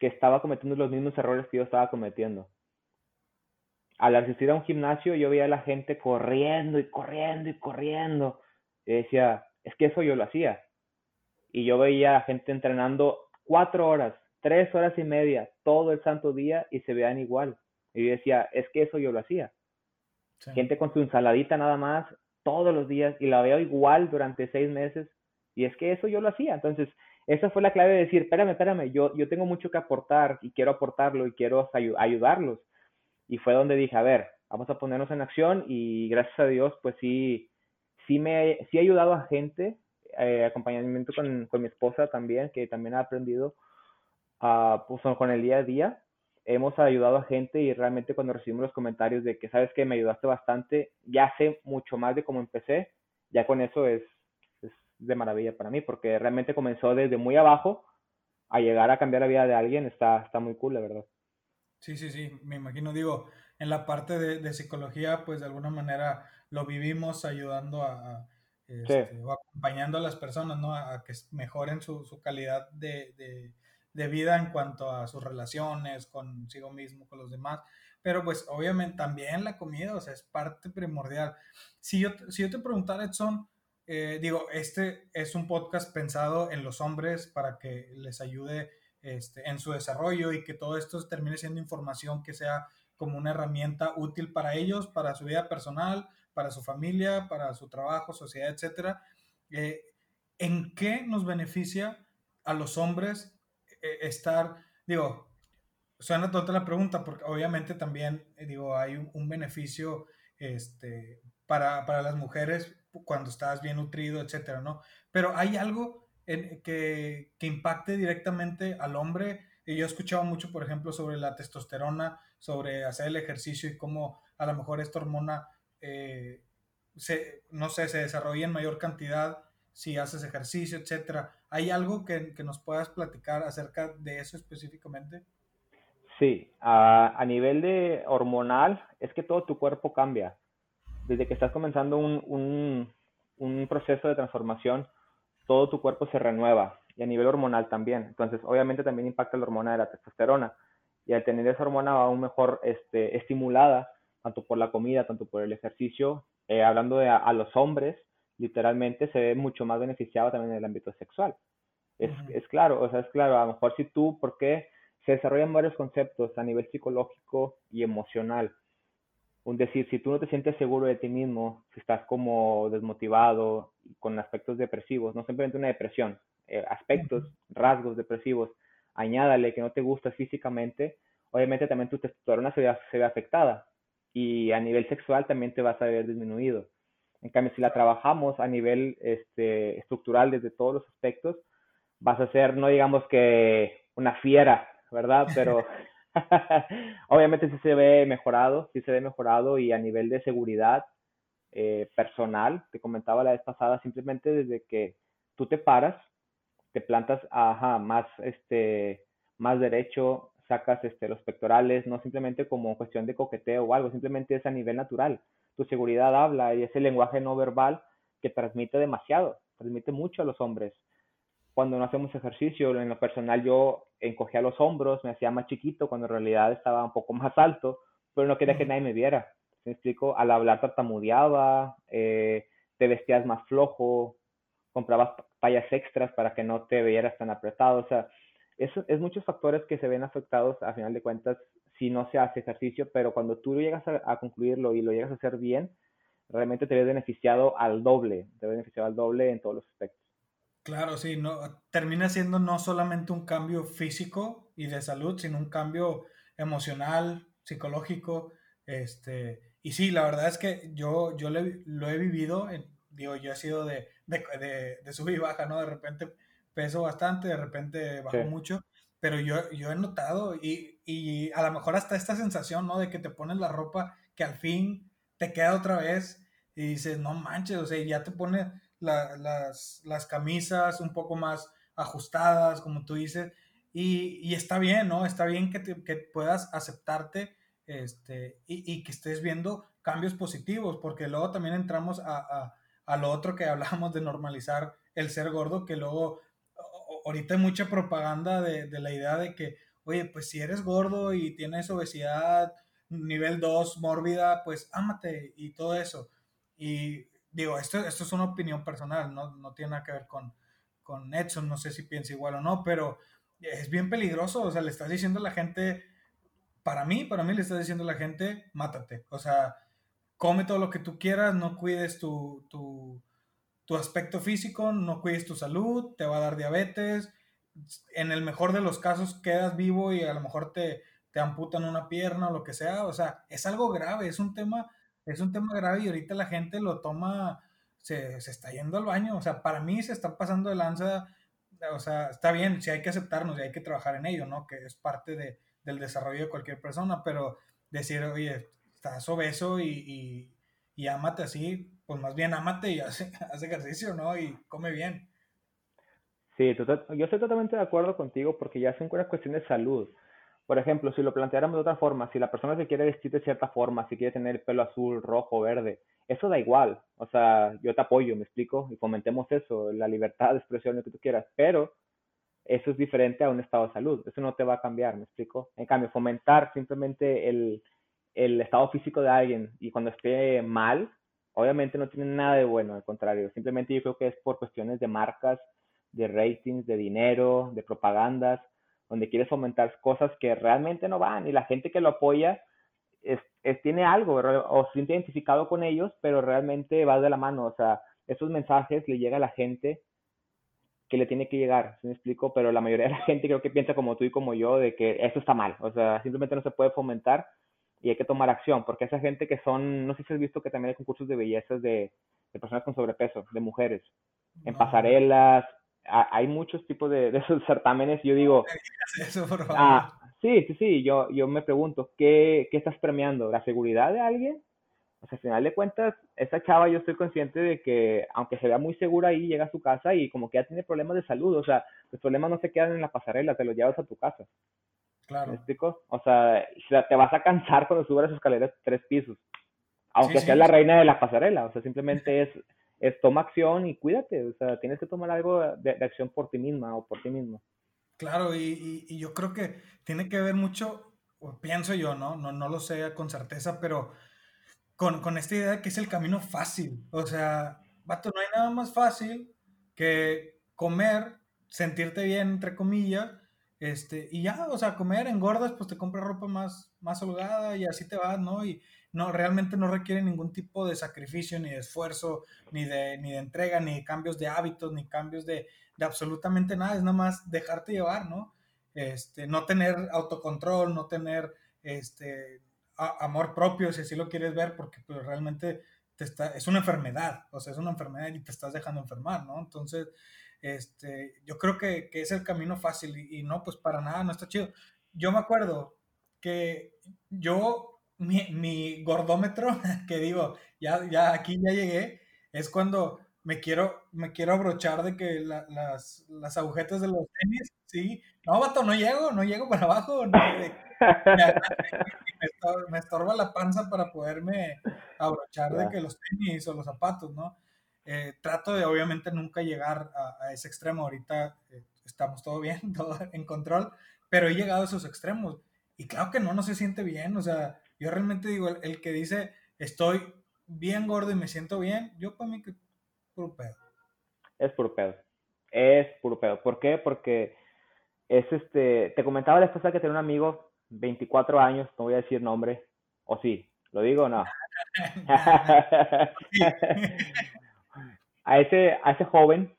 que estaba cometiendo los mismos errores que yo estaba cometiendo. Al asistir a un gimnasio yo veía a la gente corriendo y corriendo y corriendo. Y decía, es que eso yo lo hacía. Y yo veía a gente entrenando cuatro horas, tres horas y media, todo el santo día y se veían igual. Y yo decía, es que eso yo lo hacía. Gente con su ensaladita nada más todos los días y la veo igual durante seis meses. Y es que eso yo lo hacía. Entonces, esa fue la clave de decir, espérame, espérame, yo, yo tengo mucho que aportar y quiero aportarlo y quiero ayudarlos. Y fue donde dije, a ver, vamos a ponernos en acción y gracias a Dios, pues sí, sí me sí he ayudado a gente, eh, acompañamiento con, con, mi esposa también, que también ha aprendido uh, pues, con el día a día. Hemos ayudado a gente y realmente cuando recibimos los comentarios de que sabes que me ayudaste bastante, ya sé mucho más de cómo empecé, ya con eso es, de maravilla para mí, porque realmente comenzó desde muy abajo a llegar a cambiar la vida de alguien, está, está muy cool, la verdad. Sí, sí, sí, me imagino, digo, en la parte de, psicología, pues de alguna manera lo vivimos ayudando a, este, o acompañando a las personas, ¿no? A, que mejoren su, su calidad de, de, de, vida en cuanto a sus relaciones consigo mismo, con los demás. pero pues obviamente también la comida, o sea, es parte primordial. Si yo, si yo te preguntara, Edson, eh, digo, este es un podcast pensado en los hombres para que les ayude este, en su desarrollo y que todo esto termine siendo información que sea como una herramienta útil para ellos, para su vida personal, para su familia, para su trabajo, sociedad, etcétera. Eh, ¿En qué nos beneficia a los hombres eh, estar, digo, suena tonta la pregunta, porque obviamente también, digo, hay un, beneficio este, para, para, las mujeres cuando estás bien nutrido, etcétera, ¿no? Pero hay algo que, que, impacte directamente al hombre. Yo he escuchado mucho, por ejemplo, sobre la testosterona, sobre hacer el ejercicio y cómo a lo mejor esta hormona, eh, se, no sé, se desarrolla en mayor cantidad si haces ejercicio, etcétera. ¿Hay algo que, que nos puedas platicar acerca de eso específicamente? Sí, a, a, nivel de hormonal es que todo tu cuerpo cambia. Desde que estás comenzando un, un proceso de transformación, todo tu cuerpo se renueva y a nivel hormonal también. Entonces, obviamente también impacta la hormona de la testosterona y al tener esa hormona aún mejor este, estimulada, tanto por la comida, tanto por el ejercicio, eh, hablando de a, los hombres, literalmente se ve mucho más beneficiado también en el ámbito sexual. Es, es claro, o sea, es claro, a lo mejor si tú, ¿por qué se desarrollan varios conceptos a nivel psicológico y emocional? Un decir, si tú no te sientes seguro de ti mismo, si estás como desmotivado, con aspectos depresivos, no simplemente una depresión, eh, aspectos, rasgos depresivos, añádale que no te gusta físicamente, obviamente también tu testosterona se ve, se ve afectada y a nivel sexual también te vas a ver disminuido. En cambio, si la trabajamos a nivel este, estructural desde todos los aspectos, vas a ser, no digamos que una fiera, ¿verdad? Pero Obviamente sí se ve mejorado, sí se ve mejorado y a nivel de seguridad eh, personal, te comentaba la vez pasada, simplemente desde que tú te paras, te plantas ajá, más, este, más derecho, sacas este, los pectorales, no simplemente como cuestión de coqueteo o algo, simplemente es a nivel natural. Tu seguridad habla y ese lenguaje no verbal que transmite demasiado, transmite mucho a los hombres cuando no hacemos ejercicio, en lo personal yo encogía los hombros, me hacía más chiquito cuando en realidad estaba un poco más alto, pero no quería que nadie me viera. ¿Me explico? Al hablar tartamudeaba, eh, te vestías más flojo, comprabas tallas extras para que no te vieras tan apretado. O sea, es, es muchos factores que se ven afectados a final de cuentas si no se hace ejercicio, pero cuando tú llegas a, a concluirlo y lo llegas a hacer bien, realmente te ves beneficiado al doble, te ves beneficiado al doble en todos los aspectos. Claro, sí, no, termina siendo no solamente un cambio físico y de salud, sino un cambio emocional, psicológico, este, y sí, la verdad es que yo, yo lo he vivido, digo, yo he sido de, de, de, subir y baja, ¿no? De repente peso bastante, de repente bajo mucho, pero yo, yo he notado y, y a lo mejor hasta esta sensación, ¿no? De que te pones la ropa que al fin te queda otra vez y dices, no manches, o sea, ya te las, las, camisas un poco más ajustadas, como tú dices, y, está bien, ¿no? Está bien que, que puedas aceptarte este, y, y, que estés viendo cambios positivos, porque luego también entramos a, a, a, lo otro que hablábamos de normalizar el ser gordo, que luego ahorita hay mucha propaganda de, de la idea de que, oye, pues si eres gordo y tienes obesidad nivel 2 mórbida, pues ámate y todo eso. Y digo, esto, esto es una opinión personal, no, no tiene nada que ver con, con Edson, no sé si piensa igual o no, pero es bien peligroso, o sea, le estás diciendo a la gente, para mí, para mí le estás diciendo a la gente, mátate, o sea, come todo lo que tú quieras, no cuides tu, tu, tu aspecto físico, no cuides tu salud, te va a dar diabetes, en el mejor de los casos quedas vivo y a lo mejor te, te amputan una pierna o lo que sea, o sea, es algo grave, es un tema es un tema grave y ahorita la gente lo toma, se, se está yendo al baño. O sea, para mí se está pasando de lanza. O sea, está bien, si hay que aceptarnos y hay que trabajar en ello, ¿no? Que es parte de, del desarrollo de cualquier persona, pero decir, oye, estás obeso y, y, y ámate así, pues más bien ámate y hace, hace ejercicio, ¿no? Y come bien. Sí, yo estoy totalmente de acuerdo contigo porque ya es una cuestión de salud. Por ejemplo, si lo planteáramos de otra forma, si la persona se quiere vestir de cierta forma, si quiere tener el pelo azul, rojo, verde, eso da igual. O sea, yo te apoyo, me explico, y fomentemos eso, la libertad de expresión, lo que tú quieras, pero eso es diferente a un estado de salud, eso no te va a cambiar, me explico. En cambio, fomentar simplemente el, el estado físico de alguien y cuando esté mal, obviamente no tiene nada de bueno, al contrario, simplemente yo creo que es por cuestiones de marcas, de ratings, de dinero, de propagandas, donde quieres fomentar cosas que realmente no van y la gente que lo apoya es, tiene algo o se siente identificado con ellos, pero realmente va de la mano, o sea, esos mensajes le llega a la gente que le tiene que llegar, ¿sí me explico? Pero la mayoría de la gente creo que piensa como tú y como yo de que eso está mal, o sea, simplemente no se puede fomentar y hay que tomar acción, porque esa gente que son, no sé si has visto que también hay concursos de bellezas de, personas con sobrepeso, de mujeres, en pasarelas, hay muchos tipos de, esos certámenes, yo digo, ah, sí, sí, sí, yo, yo me pregunto, ¿qué, ¿qué estás premiando? ¿La seguridad de alguien? O sea, al final de cuentas, esa chava yo estoy consciente de que, aunque se vea muy segura ahí, llega a su casa y como que ya tiene problemas de salud. O sea, los problemas no se quedan en la pasarela, te los llevas a tu casa. Claro. ¿Me explico? O sea, te vas a cansar cuando subas las escaleras tres pisos. Aunque seas la reina de la pasarela. O sea, simplemente es, toma acción y cuídate. O sea, tienes que tomar algo de, acción por ti misma o por ti mismo. Claro, y, y, yo creo que tiene que ver mucho, pienso yo, ¿no? No, no lo sé con certeza, pero con, con esta idea de que es el camino fácil. O sea, vato, no hay nada más fácil que comer, sentirte bien, entre comillas, este, y ya, o sea, comer, engordas, pues te compras ropa más, más holgada y así te vas, ¿no? Y no, realmente no requiere ningún tipo de sacrificio, ni de esfuerzo, ni de, ni de entrega, ni de cambios de hábitos, ni cambios de, de absolutamente nada, es nada más dejarte llevar, ¿no? Este, no tener autocontrol, no tener, este, amor propio, si así lo quieres ver, porque pues, realmente te está, es una enfermedad, o sea, es una enfermedad y te estás dejando enfermar, ¿no? Entonces, este, yo creo que, que es el camino fácil y, no, pues para nada, no está chido. Yo me acuerdo que yo, mi, mi gordómetro, que digo, ya, ya aquí ya llegué, es cuando me quiero, me quiero abrochar de que las, las agujetas de los tenis, sí, no, vato, no llego, no llego para abajo, no, me, estorba, la panza para poderme abrochar de que los tenis o los zapatos, ¿no? Eh, trato de obviamente nunca llegar a, ese extremo. Ahorita eh, estamos todo bien, todo en control, pero he llegado a esos extremos. Y claro que no, no se siente bien. O sea, yo realmente digo, el, que dice estoy bien gordo y me siento bien, yo para mí que puro pedo. Es puro pedo. Es puro pedo. ¿Por qué? Porque es este, te comentaba la esposa que tenía un amigo 24 años, no voy a decir nombre, o sí, ¿lo digo o no? a, ese, a ese joven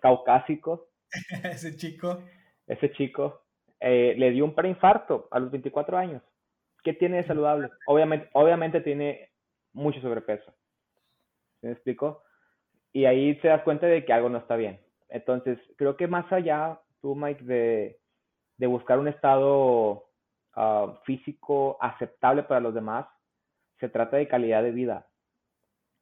caucásico, ese chico, ese chico, eh, le dio un preinfarto a los 24 años. ¿Qué tiene de saludable? Obviamente, obviamente tiene mucho sobrepeso. ¿Me explico? Y ahí te das cuenta de que algo no está bien. Entonces, creo que más allá, tú, Mike, de, de buscar un estado Ah, físico aceptable para los demás, se trata de calidad de vida.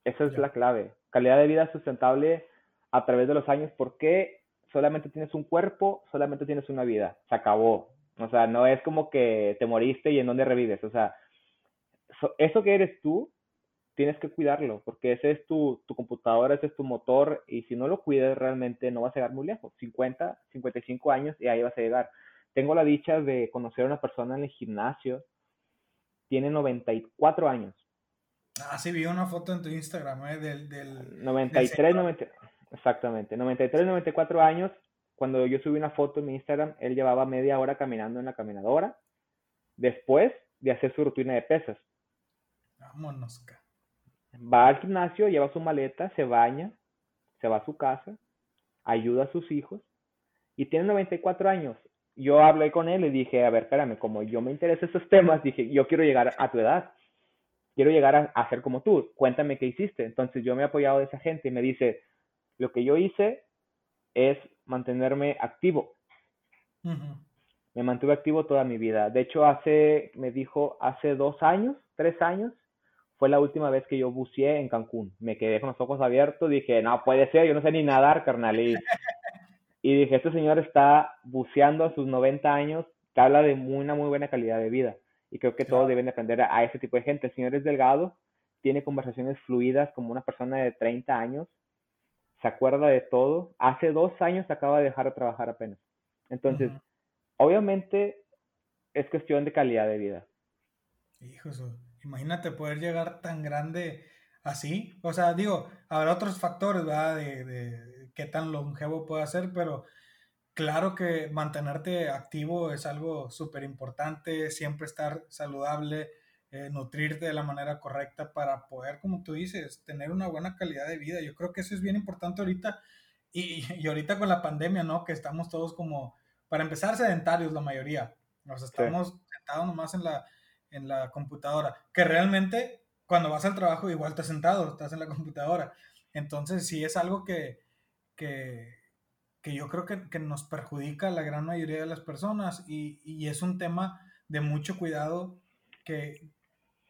Esa es la clave. Calidad de vida sustentable a través de los años. porque solamente tienes un cuerpo? Solamente tienes una vida. Se acabó. O sea, no es como que te moriste y en dónde revives. O sea, eso que eres tú, tienes que cuidarlo, porque ese es tu, tu computadora, ese es tu motor, y si no lo cuidas realmente no vas a llegar muy lejos. 50, 55 años y ahí vas a llegar. Tengo la dicha de conocer a una persona en el gimnasio. Tiene 94 años. Ah, sí, vi una foto en tu Instagram, ¿eh? Del, del 93, 90, exactamente. 93, 94 años. Cuando yo subí una foto en mi Instagram, él llevaba media hora caminando en la caminadora. Después de hacer su rutina de pesas. Vámonos. Va al gimnasio, lleva su maleta, se baña, se va a su casa, ayuda a sus hijos y tiene 94 años yo hablé con él y dije, a ver, espérame, como yo me interesan esos temas, dije, yo quiero llegar a tu edad, quiero llegar a, ser como tú, cuéntame qué hiciste. Entonces yo me he apoyado de esa gente y me dice, lo que yo hice es mantenerme activo. Me mantuve activo toda mi vida. De hecho, hace, me dijo, hace dos años, tres años, fue la última vez que yo buceé en Cancún. Me quedé con los ojos abiertos, dije, no puede ser, yo no sé ni nadar, carnal. Y y dije, este señor está buceando a sus 90 años, que habla de una muy buena calidad de vida. Y creo que todos deben aprender a, ese tipo de gente. El señor es delgado, tiene conversaciones fluidas como una persona de 30 años, se acuerda de todo. Hace dos años acaba de dejar de trabajar apenas. Entonces, obviamente es cuestión de calidad de vida. Hijo, imagínate poder llegar tan grande así. O sea, digo, habrá otros factores, ¿verdad? De, de qué tan longevo puede ser, pero claro que mantenerte activo es algo súper importante, siempre estar saludable, eh, nutrirte de la manera correcta para poder, como tú dices, tener una buena calidad de vida. Yo creo que eso es bien importante ahorita y, y ahorita con la pandemia, ¿no? Que estamos todos como, para empezar, sedentarios la mayoría. Nos estamos sentados nomás en la, en la computadora, que realmente cuando vas al trabajo igual estás sentado, estás en la computadora. Entonces sí es algo que, que, que yo creo que, que, nos perjudica a la gran mayoría de las personas y, y, es un tema de mucho cuidado que,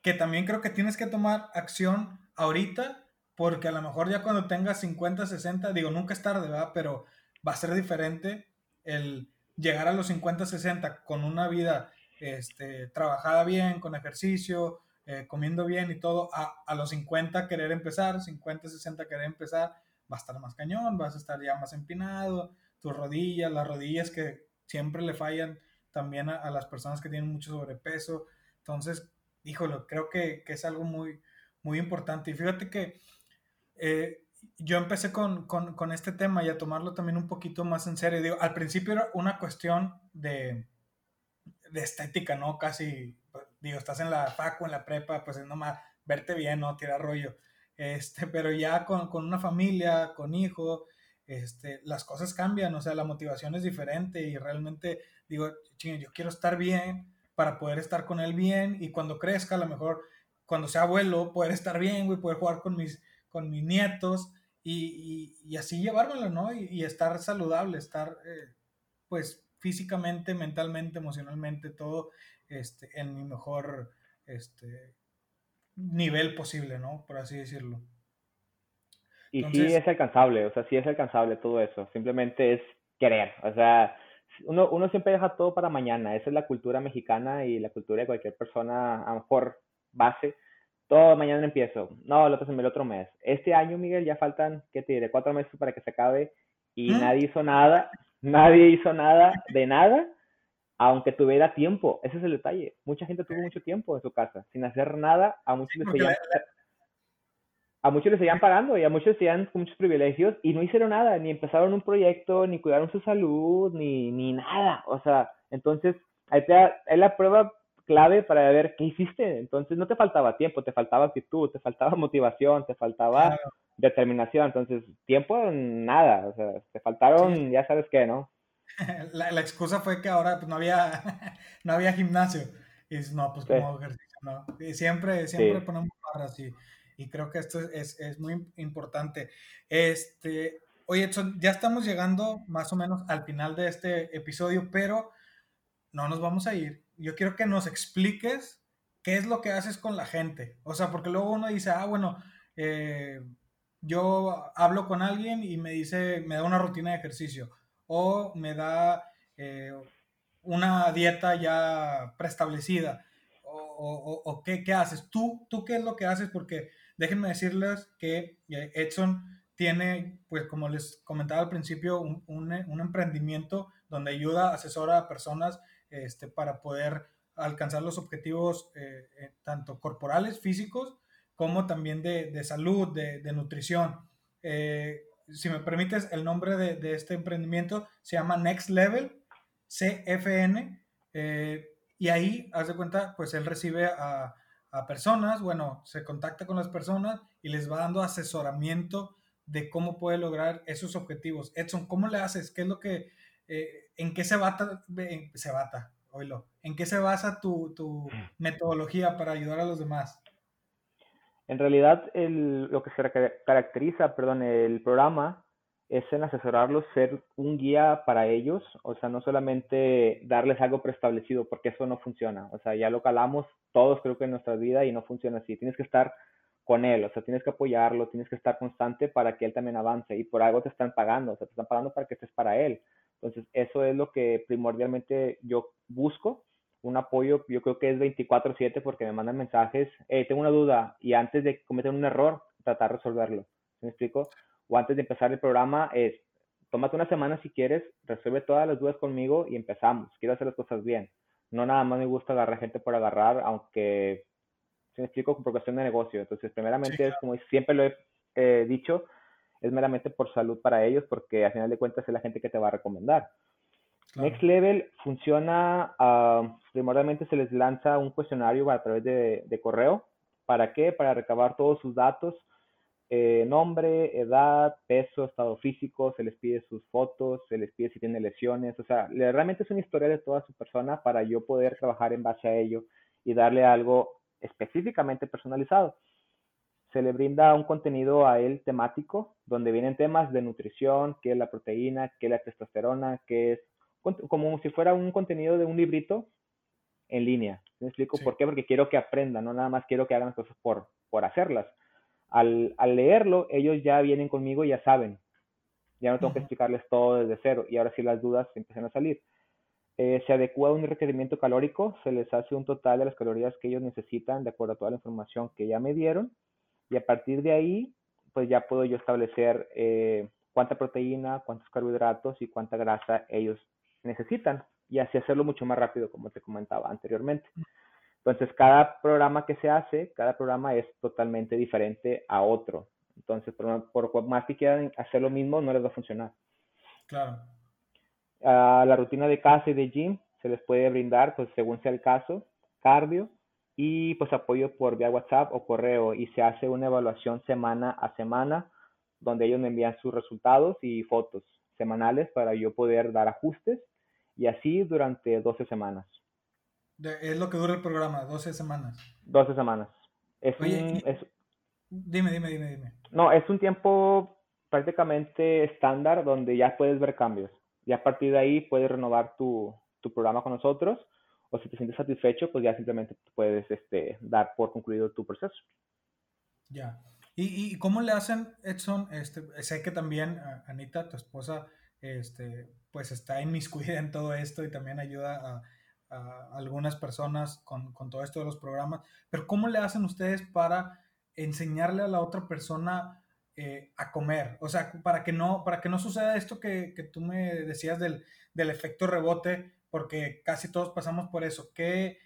que también creo que tienes que tomar acción ahorita porque a lo mejor ya cuando tengas 50, 60, digo, nunca es tarde, ¿verdad? Pero va a ser diferente el llegar a los 50, 60 con una vida este, trabajada bien, con ejercicio, eh, comiendo bien y todo, a, a, los 50 querer empezar, 50, 60 querer empezar, va a estar más cañón, vas a estar ya más empinado, tus rodillas, las rodillas que siempre le fallan también a, a las personas que tienen mucho sobrepeso. Entonces, híjole, creo que, que es algo muy, muy importante. Y fíjate que eh, yo empecé con, con, este tema y a tomarlo también un poquito más en serio. Al principio era una cuestión de, de estética, ¿no? Casi, digo, estás en la facu, en la prepa, pues es nomás verte bien, ¿no? Tirar rollo. Este, pero ya con, con una familia, con hijo, este, las cosas cambian, o sea, la motivación es diferente y realmente digo, chingue, yo quiero estar bien para poder estar con él bien y cuando crezca, a lo mejor cuando sea abuelo, poder estar bien, güey, poder jugar con mis, con mis nietos y, y, y así llevármelo, ¿no? Y, y estar saludable, estar, eh, pues, físicamente, mentalmente, emocionalmente, todo este, en mi mejor este, nivel posible, ¿no? Por así decirlo. Y sí es alcanzable, o sea, sí es alcanzable todo eso, simplemente es querer, o sea, uno, uno siempre deja todo para mañana, esa es la cultura mexicana y la cultura de cualquier persona, a lo mejor base, todo mañana empiezo, no, lo otro el otro mes. Este año, Miguel, ya faltan, ¿qué te diré? Cuatro meses para que se acabe y nadie hizo nada, nadie hizo nada de nada, aunque tuviera tiempo. Ese es el detalle. Mucha gente tuvo mucho tiempo en su casa, sin hacer nada, a muchos les a muchos les seguían pagando y a muchos seguían con muchos privilegios y no hicieron nada, ni empezaron un proyecto, ni cuidaron su salud, ni, ni nada. O sea, entonces, ahí es la prueba clave para ver qué hiciste. Entonces, no te faltaba tiempo, te faltaba actitud, te faltaba motivación, te faltaba claro. determinación. Entonces, tiempo, nada. O sea, te faltaron, sí. ya sabes qué, ¿no? La, la, excusa fue que ahora pues, no, había, no había gimnasio. Y dices, no, pues como ejercicio, ¿no? Y siempre, siempre sí. ponemos barras y, y creo que esto es, es muy importante. Este, oye, Edson, ya estamos llegando más o menos al final de este episodio, pero no nos vamos a ir. Yo quiero que nos expliques qué es lo que haces con la gente. O sea, porque luego uno dice, ah, bueno, eh, yo hablo con alguien y me dice, me da una rutina de ejercicio o me da eh, una dieta ya preestablecida. O, o, ¿qué, ¿qué, haces? ¿Tú, ¿Tú qué es lo que haces? Porque déjenme decirles que eh, Edson tiene, pues como les comentaba al principio, un, un, un emprendimiento donde ayuda, asesora a personas este, para poder alcanzar los objetivos eh, eh, tanto corporales, físicos, como también de, de salud, de, de nutrición. Eh, si me permites, el nombre de, de, este emprendimiento se llama Next Level, CFN, eh, y ahí, haz de cuenta, pues él recibe a, a, personas, bueno, se contacta con las personas y les va dando asesoramiento de cómo puede lograr esos objetivos. Edson, ¿cómo le haces? ¿Qué es lo que, eh, en qué se bata, se bata, oílo, en qué se basa tu, tu metodología para ayudar a los demás? En realidad, el, lo que se caracteriza, perdón, el programa es en asesorarlos, ser un guía para ellos, o sea, no solamente darles algo preestablecido, porque eso no funciona, o sea, ya lo calamos todos creo que en nuestra vida y no funciona así, tienes que estar con él, o sea, tienes que apoyarlo, tienes que estar constante para que él también avance y por algo te están pagando, o sea, te están pagando para que estés para él. Entonces, eso es lo que primordialmente yo busco un apoyo, yo creo que es 24/7 porque me mandan mensajes, eh, tengo una duda y antes de cometer un error, tratar de resolverlo. ¿Me explico? O antes de empezar el programa es, tómate una semana si quieres, resuelve todas las dudas conmigo y empezamos. Quiero hacer las cosas bien. No nada más me gusta agarrar gente por agarrar, aunque ¿Se me explico? Por cuestión de negocio. Entonces, primeramente, es como siempre lo he eh, dicho, es meramente por salud para ellos, porque al final de cuentas es la gente que te va a recomendar. Next Level funciona, uh, primordialmente se les lanza un cuestionario a través de, de correo. ¿Para qué? Para recabar todos sus datos eh, nombre, edad, peso, estado físico, se les pide sus fotos, se les pide si tiene lesiones, o sea, realmente es una historia de toda su persona para yo poder trabajar en base a ello y darle algo específicamente personalizado. Se le brinda un contenido a él temático, donde vienen temas de nutrición, qué es la proteína, qué es la testosterona, qué es como si fuera un contenido de un librito en línea. ¿Me explico por qué? Porque quiero que aprendan, no nada más quiero que hagan cosas por, por hacerlas al, leerlo, ellos ya vienen conmigo y ya saben. Ya no tengo que explicarles todo desde cero y ahora sí las dudas empiezan a salir. Eh, se adecua a un requerimiento calórico, se les hace un total de las calorías que ellos necesitan de acuerdo a toda la información que ya me dieron y a partir de ahí, pues ya puedo yo establecer eh, cuánta proteína, cuántos carbohidratos y cuánta grasa ellos necesitan y así hacerlo mucho más rápido, como te comentaba anteriormente. Entonces, cada programa que se hace, cada programa es totalmente diferente a otro. Entonces, por, más que quieran hacer lo mismo, no les va a funcionar. Claro. A la rutina de casa y de gym se les puede brindar, pues según sea el caso, cardio y pues apoyo por vía WhatsApp o correo y se hace una evaluación semana a semana donde ellos me envían sus resultados y fotos semanales para yo poder dar ajustes y así durante 12 semanas es lo que dura el programa, 12 semanas. 12 semanas. Es Dime, dime, dime, dime. No, es un tiempo prácticamente estándar donde ya puedes ver cambios. Y a partir de ahí puedes renovar tu, tu programa con nosotros o si te sientes satisfecho, pues ya simplemente puedes este, dar por concluido tu proceso. Ya. ¿Y, y cómo le hacen, Edson? Este, sé que también Anita, tu esposa, este, pues está inmiscuida en todo esto y también ayuda a, a algunas personas con, con, todo esto de los programas, pero ¿cómo le hacen ustedes para enseñarle a la otra persona eh, a comer? O sea, para que no, para que no suceda esto que, que tú me decías del, del, efecto rebote, porque casi todos pasamos por eso. ¿Qué,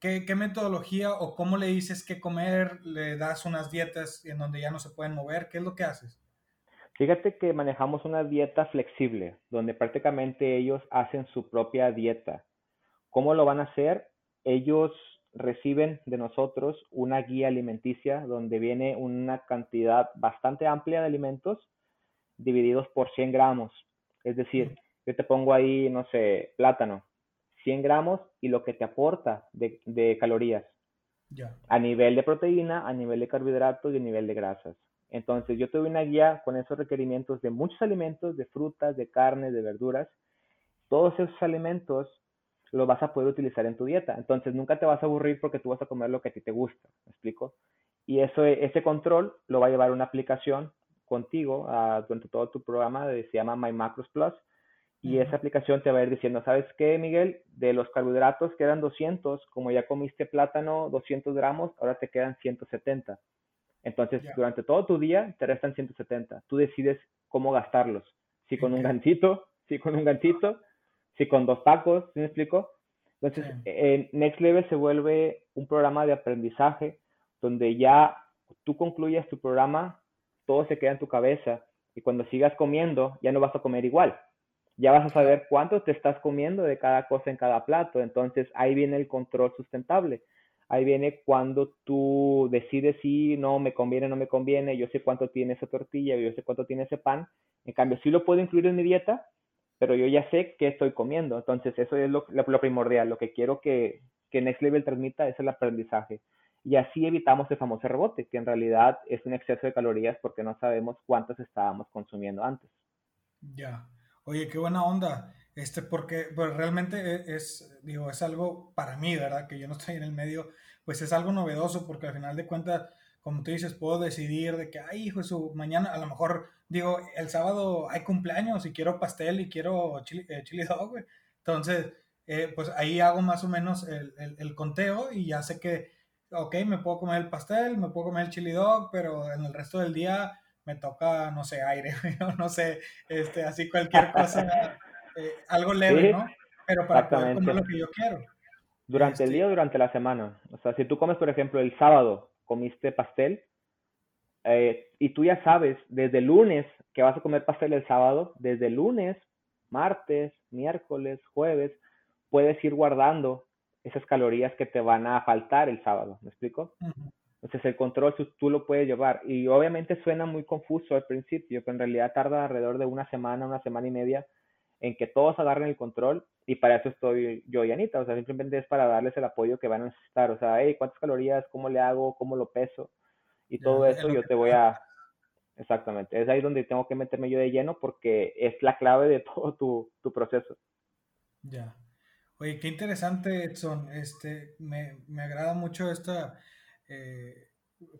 qué, qué metodología o cómo le dices qué comer? ¿Le das unas dietas en donde ya no se pueden mover? ¿Qué es lo que haces? Fíjate que manejamos una dieta flexible, donde prácticamente ellos hacen su propia dieta ¿Cómo lo van a hacer? Ellos reciben de nosotros una guía alimenticia donde viene una cantidad bastante amplia de alimentos divididos por 100 gramos. Es decir, yo te pongo ahí, no sé, plátano, 100 gramos y lo que te aporta de, calorías. A nivel de proteína, a nivel de carbohidratos y a nivel de grasas. Entonces, yo te doy una guía con esos requerimientos de muchos alimentos, de frutas, de carnes, de verduras. Todos esos alimentos lo vas a poder utilizar en tu dieta. Entonces nunca te vas a aburrir porque tú vas a comer lo que a ti te gusta, ¿me explico? Y eso, ese control lo va a llevar una aplicación contigo uh, durante todo tu programa, de, se llama My Macros Plus, y esa aplicación te va a ir diciendo, ¿sabes qué, Miguel? De los carbohidratos quedan 200, como ya comiste plátano 200 gramos, ahora te quedan 170. Entonces, durante todo tu día te restan 170. Tú decides cómo gastarlos. Si con un gancito, si con un gancito, si con dos tacos, ¿sí me explico? Entonces, en Next Level se vuelve un programa de aprendizaje donde ya tú concluyes tu programa, todo se queda en tu cabeza y cuando sigas comiendo ya no vas a comer igual. Ya vas a saber cuánto te estás comiendo de cada cosa en cada plato. Entonces ahí viene el control sustentable. Ahí viene cuando tú decides si no me conviene, no me conviene. Yo sé cuánto tiene esa tortilla, yo sé cuánto tiene ese pan. En cambio, si lo puedo incluir en mi dieta, pero yo ya sé qué estoy comiendo. Entonces, eso es lo, lo, primordial. Lo que quiero que, que Next Level transmita es el aprendizaje. Y así evitamos el famoso rebote, que en realidad es un exceso de calorías porque no sabemos cuántas estábamos consumiendo antes. Ya. Oye, qué buena onda. Este, porque pues, realmente e, es, digo, es algo para mí, ¿verdad? Que yo no estoy en el medio, pues es algo novedoso porque al final de cuentas como tú dices, puedo decidir de que, ay, hijo, su mañana, a lo mejor, digo, el sábado hay cumpleaños y quiero pastel y quiero chili, eh, dog, güey. Entonces, eh, pues ahí hago más o menos el, el, conteo y ya sé que, ok, me puedo comer el pastel, me puedo comer el chili dog, pero en el resto del día me toca, no sé, aire, no sé, este, así cualquier cosa, eh, algo leve, ¿no? Pero para poder comer lo que yo quiero. Durante el día o durante la semana. O sea, si tú comes, por ejemplo, el sábado, comiste pastel, eh, y tú ya sabes desde el lunes que vas a comer pastel el sábado, desde el lunes, martes, miércoles, jueves, puedes ir guardando esas calorías que te van a faltar el sábado, ¿me explico? Entonces el control tú, lo puedes llevar y obviamente suena muy confuso al principio, pero en realidad tarda alrededor de una semana, una semana y media en que todos agarren el control y para eso estoy yo y Anita, o sea, simplemente es para darles el apoyo que van a necesitar, o sea, hey, ¿cuántas calorías? ¿Cómo le hago? ¿Cómo lo peso? Y todo eso yo te voy a... Exactamente, es ahí donde tengo que meterme yo de lleno porque es la clave de todo tu, tu proceso. Ya. Oye, qué interesante, Edson. Este, me, agrada mucho esta, eh,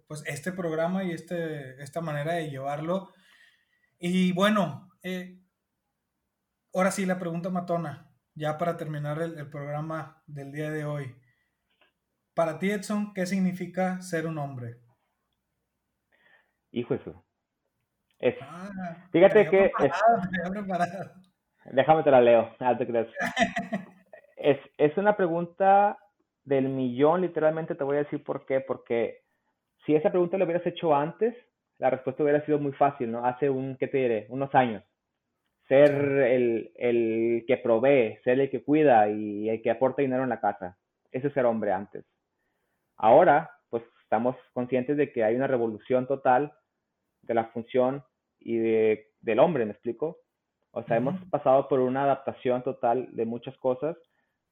pues este programa y este, esta manera de llevarlo. Y bueno, eh, ahora sí, la pregunta matona, ya para terminar el, programa del día de hoy. Para ti, Edson, ¿qué significa ser un hombre? Hijo eso. Es, ah, fíjate que... déjame te la leo, te es, es una pregunta del millón, literalmente te voy a decir por qué. Porque si esa pregunta la hubieras hecho antes, la respuesta hubiera sido muy fácil, ¿no? Hace un, ¿qué te diré? Unos años. Ser el, el que provee, ser el que cuida y el que aporta dinero en la casa. Ese es ser hombre antes. Ahora, pues estamos conscientes de que hay una revolución total de la función y de, del hombre, ¿me explico? O sea, hemos pasado por una adaptación total de muchas cosas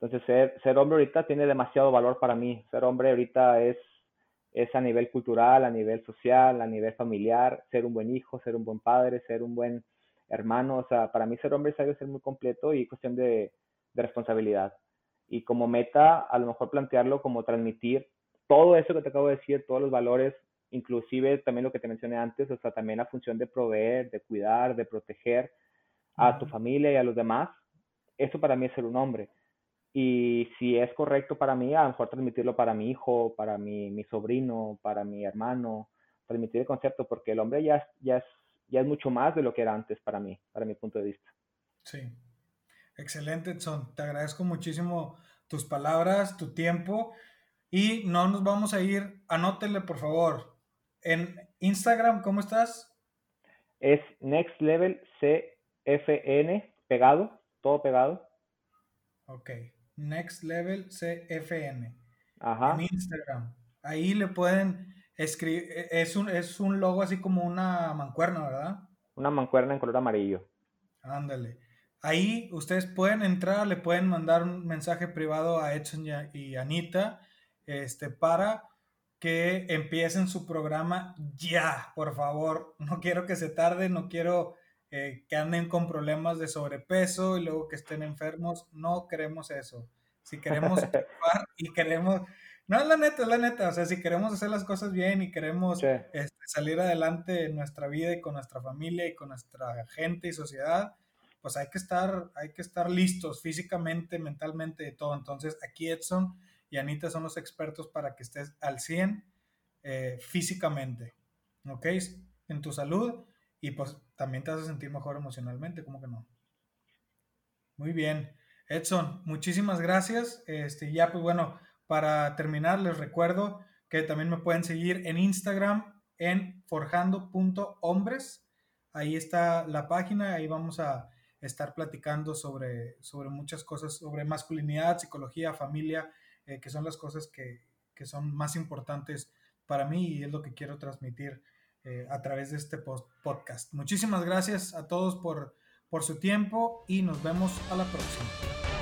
entonces, ser, ser hombre ahorita tiene demasiado valor para mí. Ser hombre ahorita es, es a nivel cultural, a nivel social, a nivel familiar, ser un buen hijo, ser un buen padre, ser un buen hermano. O sea, para mí ser hombre es algo ser muy completo y cuestión de, de responsabilidad. Y como meta, a lo mejor plantearlo como transmitir todo eso que te acabo de decir, todos los valores, inclusive también lo que te mencioné antes, o sea, también la función de proveer, de cuidar, de proteger a tu familia y a los demás. Eso para mí es ser un hombre y si es correcto para mí, a lo mejor transmitirlo para mi hijo, para mi, mi sobrino, para mi hermano, transmitir el concepto, porque el hombre ya, ya, es, ya es mucho más de lo que era antes para mí, para mi punto de vista. Sí, excelente, Edson. Te agradezco muchísimo tus palabras, tu tiempo. Y no nos vamos a ir, anótenle por favor. En Instagram, ¿cómo estás? Es Next Level CFN, pegado, todo pegado. Ok, Next Level CFN. En Instagram. Ahí le pueden E, es un, es un logo así como una mancuerna, ¿verdad? Una mancuerna en color amarillo. Ándale. Ahí ustedes pueden entrar, le pueden mandar un mensaje privado a Edson y Anita este, para que empiecen su programa ya, por favor. No quiero que se tarde, no quiero eh, que anden con problemas de sobrepeso y luego que estén enfermos. No queremos eso. Si queremos y queremos, no es la neta, es la neta, o sea, si queremos hacer las cosas bien y queremos este, salir adelante en nuestra vida y con nuestra familia y con nuestra gente y sociedad, pues hay que estar, hay que estar listos físicamente, mentalmente, y todo. Entonces, aquí Edson y Anita son los expertos para que estés al 100 eh, físicamente, ¿ok? En tu salud y pues también te vas a sentir mejor emocionalmente, ¿cómo que no? Muy bien. Edson, muchísimas gracias. Este, ya pues bueno, para terminar les recuerdo que también me pueden seguir en Instagram en forjando.hombres. Ahí está la página, ahí vamos a estar platicando sobre, sobre muchas cosas, sobre masculinidad, psicología, familia, eh, que son las cosas que, que, son más importantes para mí y es lo que quiero transmitir eh, a través de este podcast. Muchísimas gracias a todos por, por su tiempo y nos vemos a la próxima.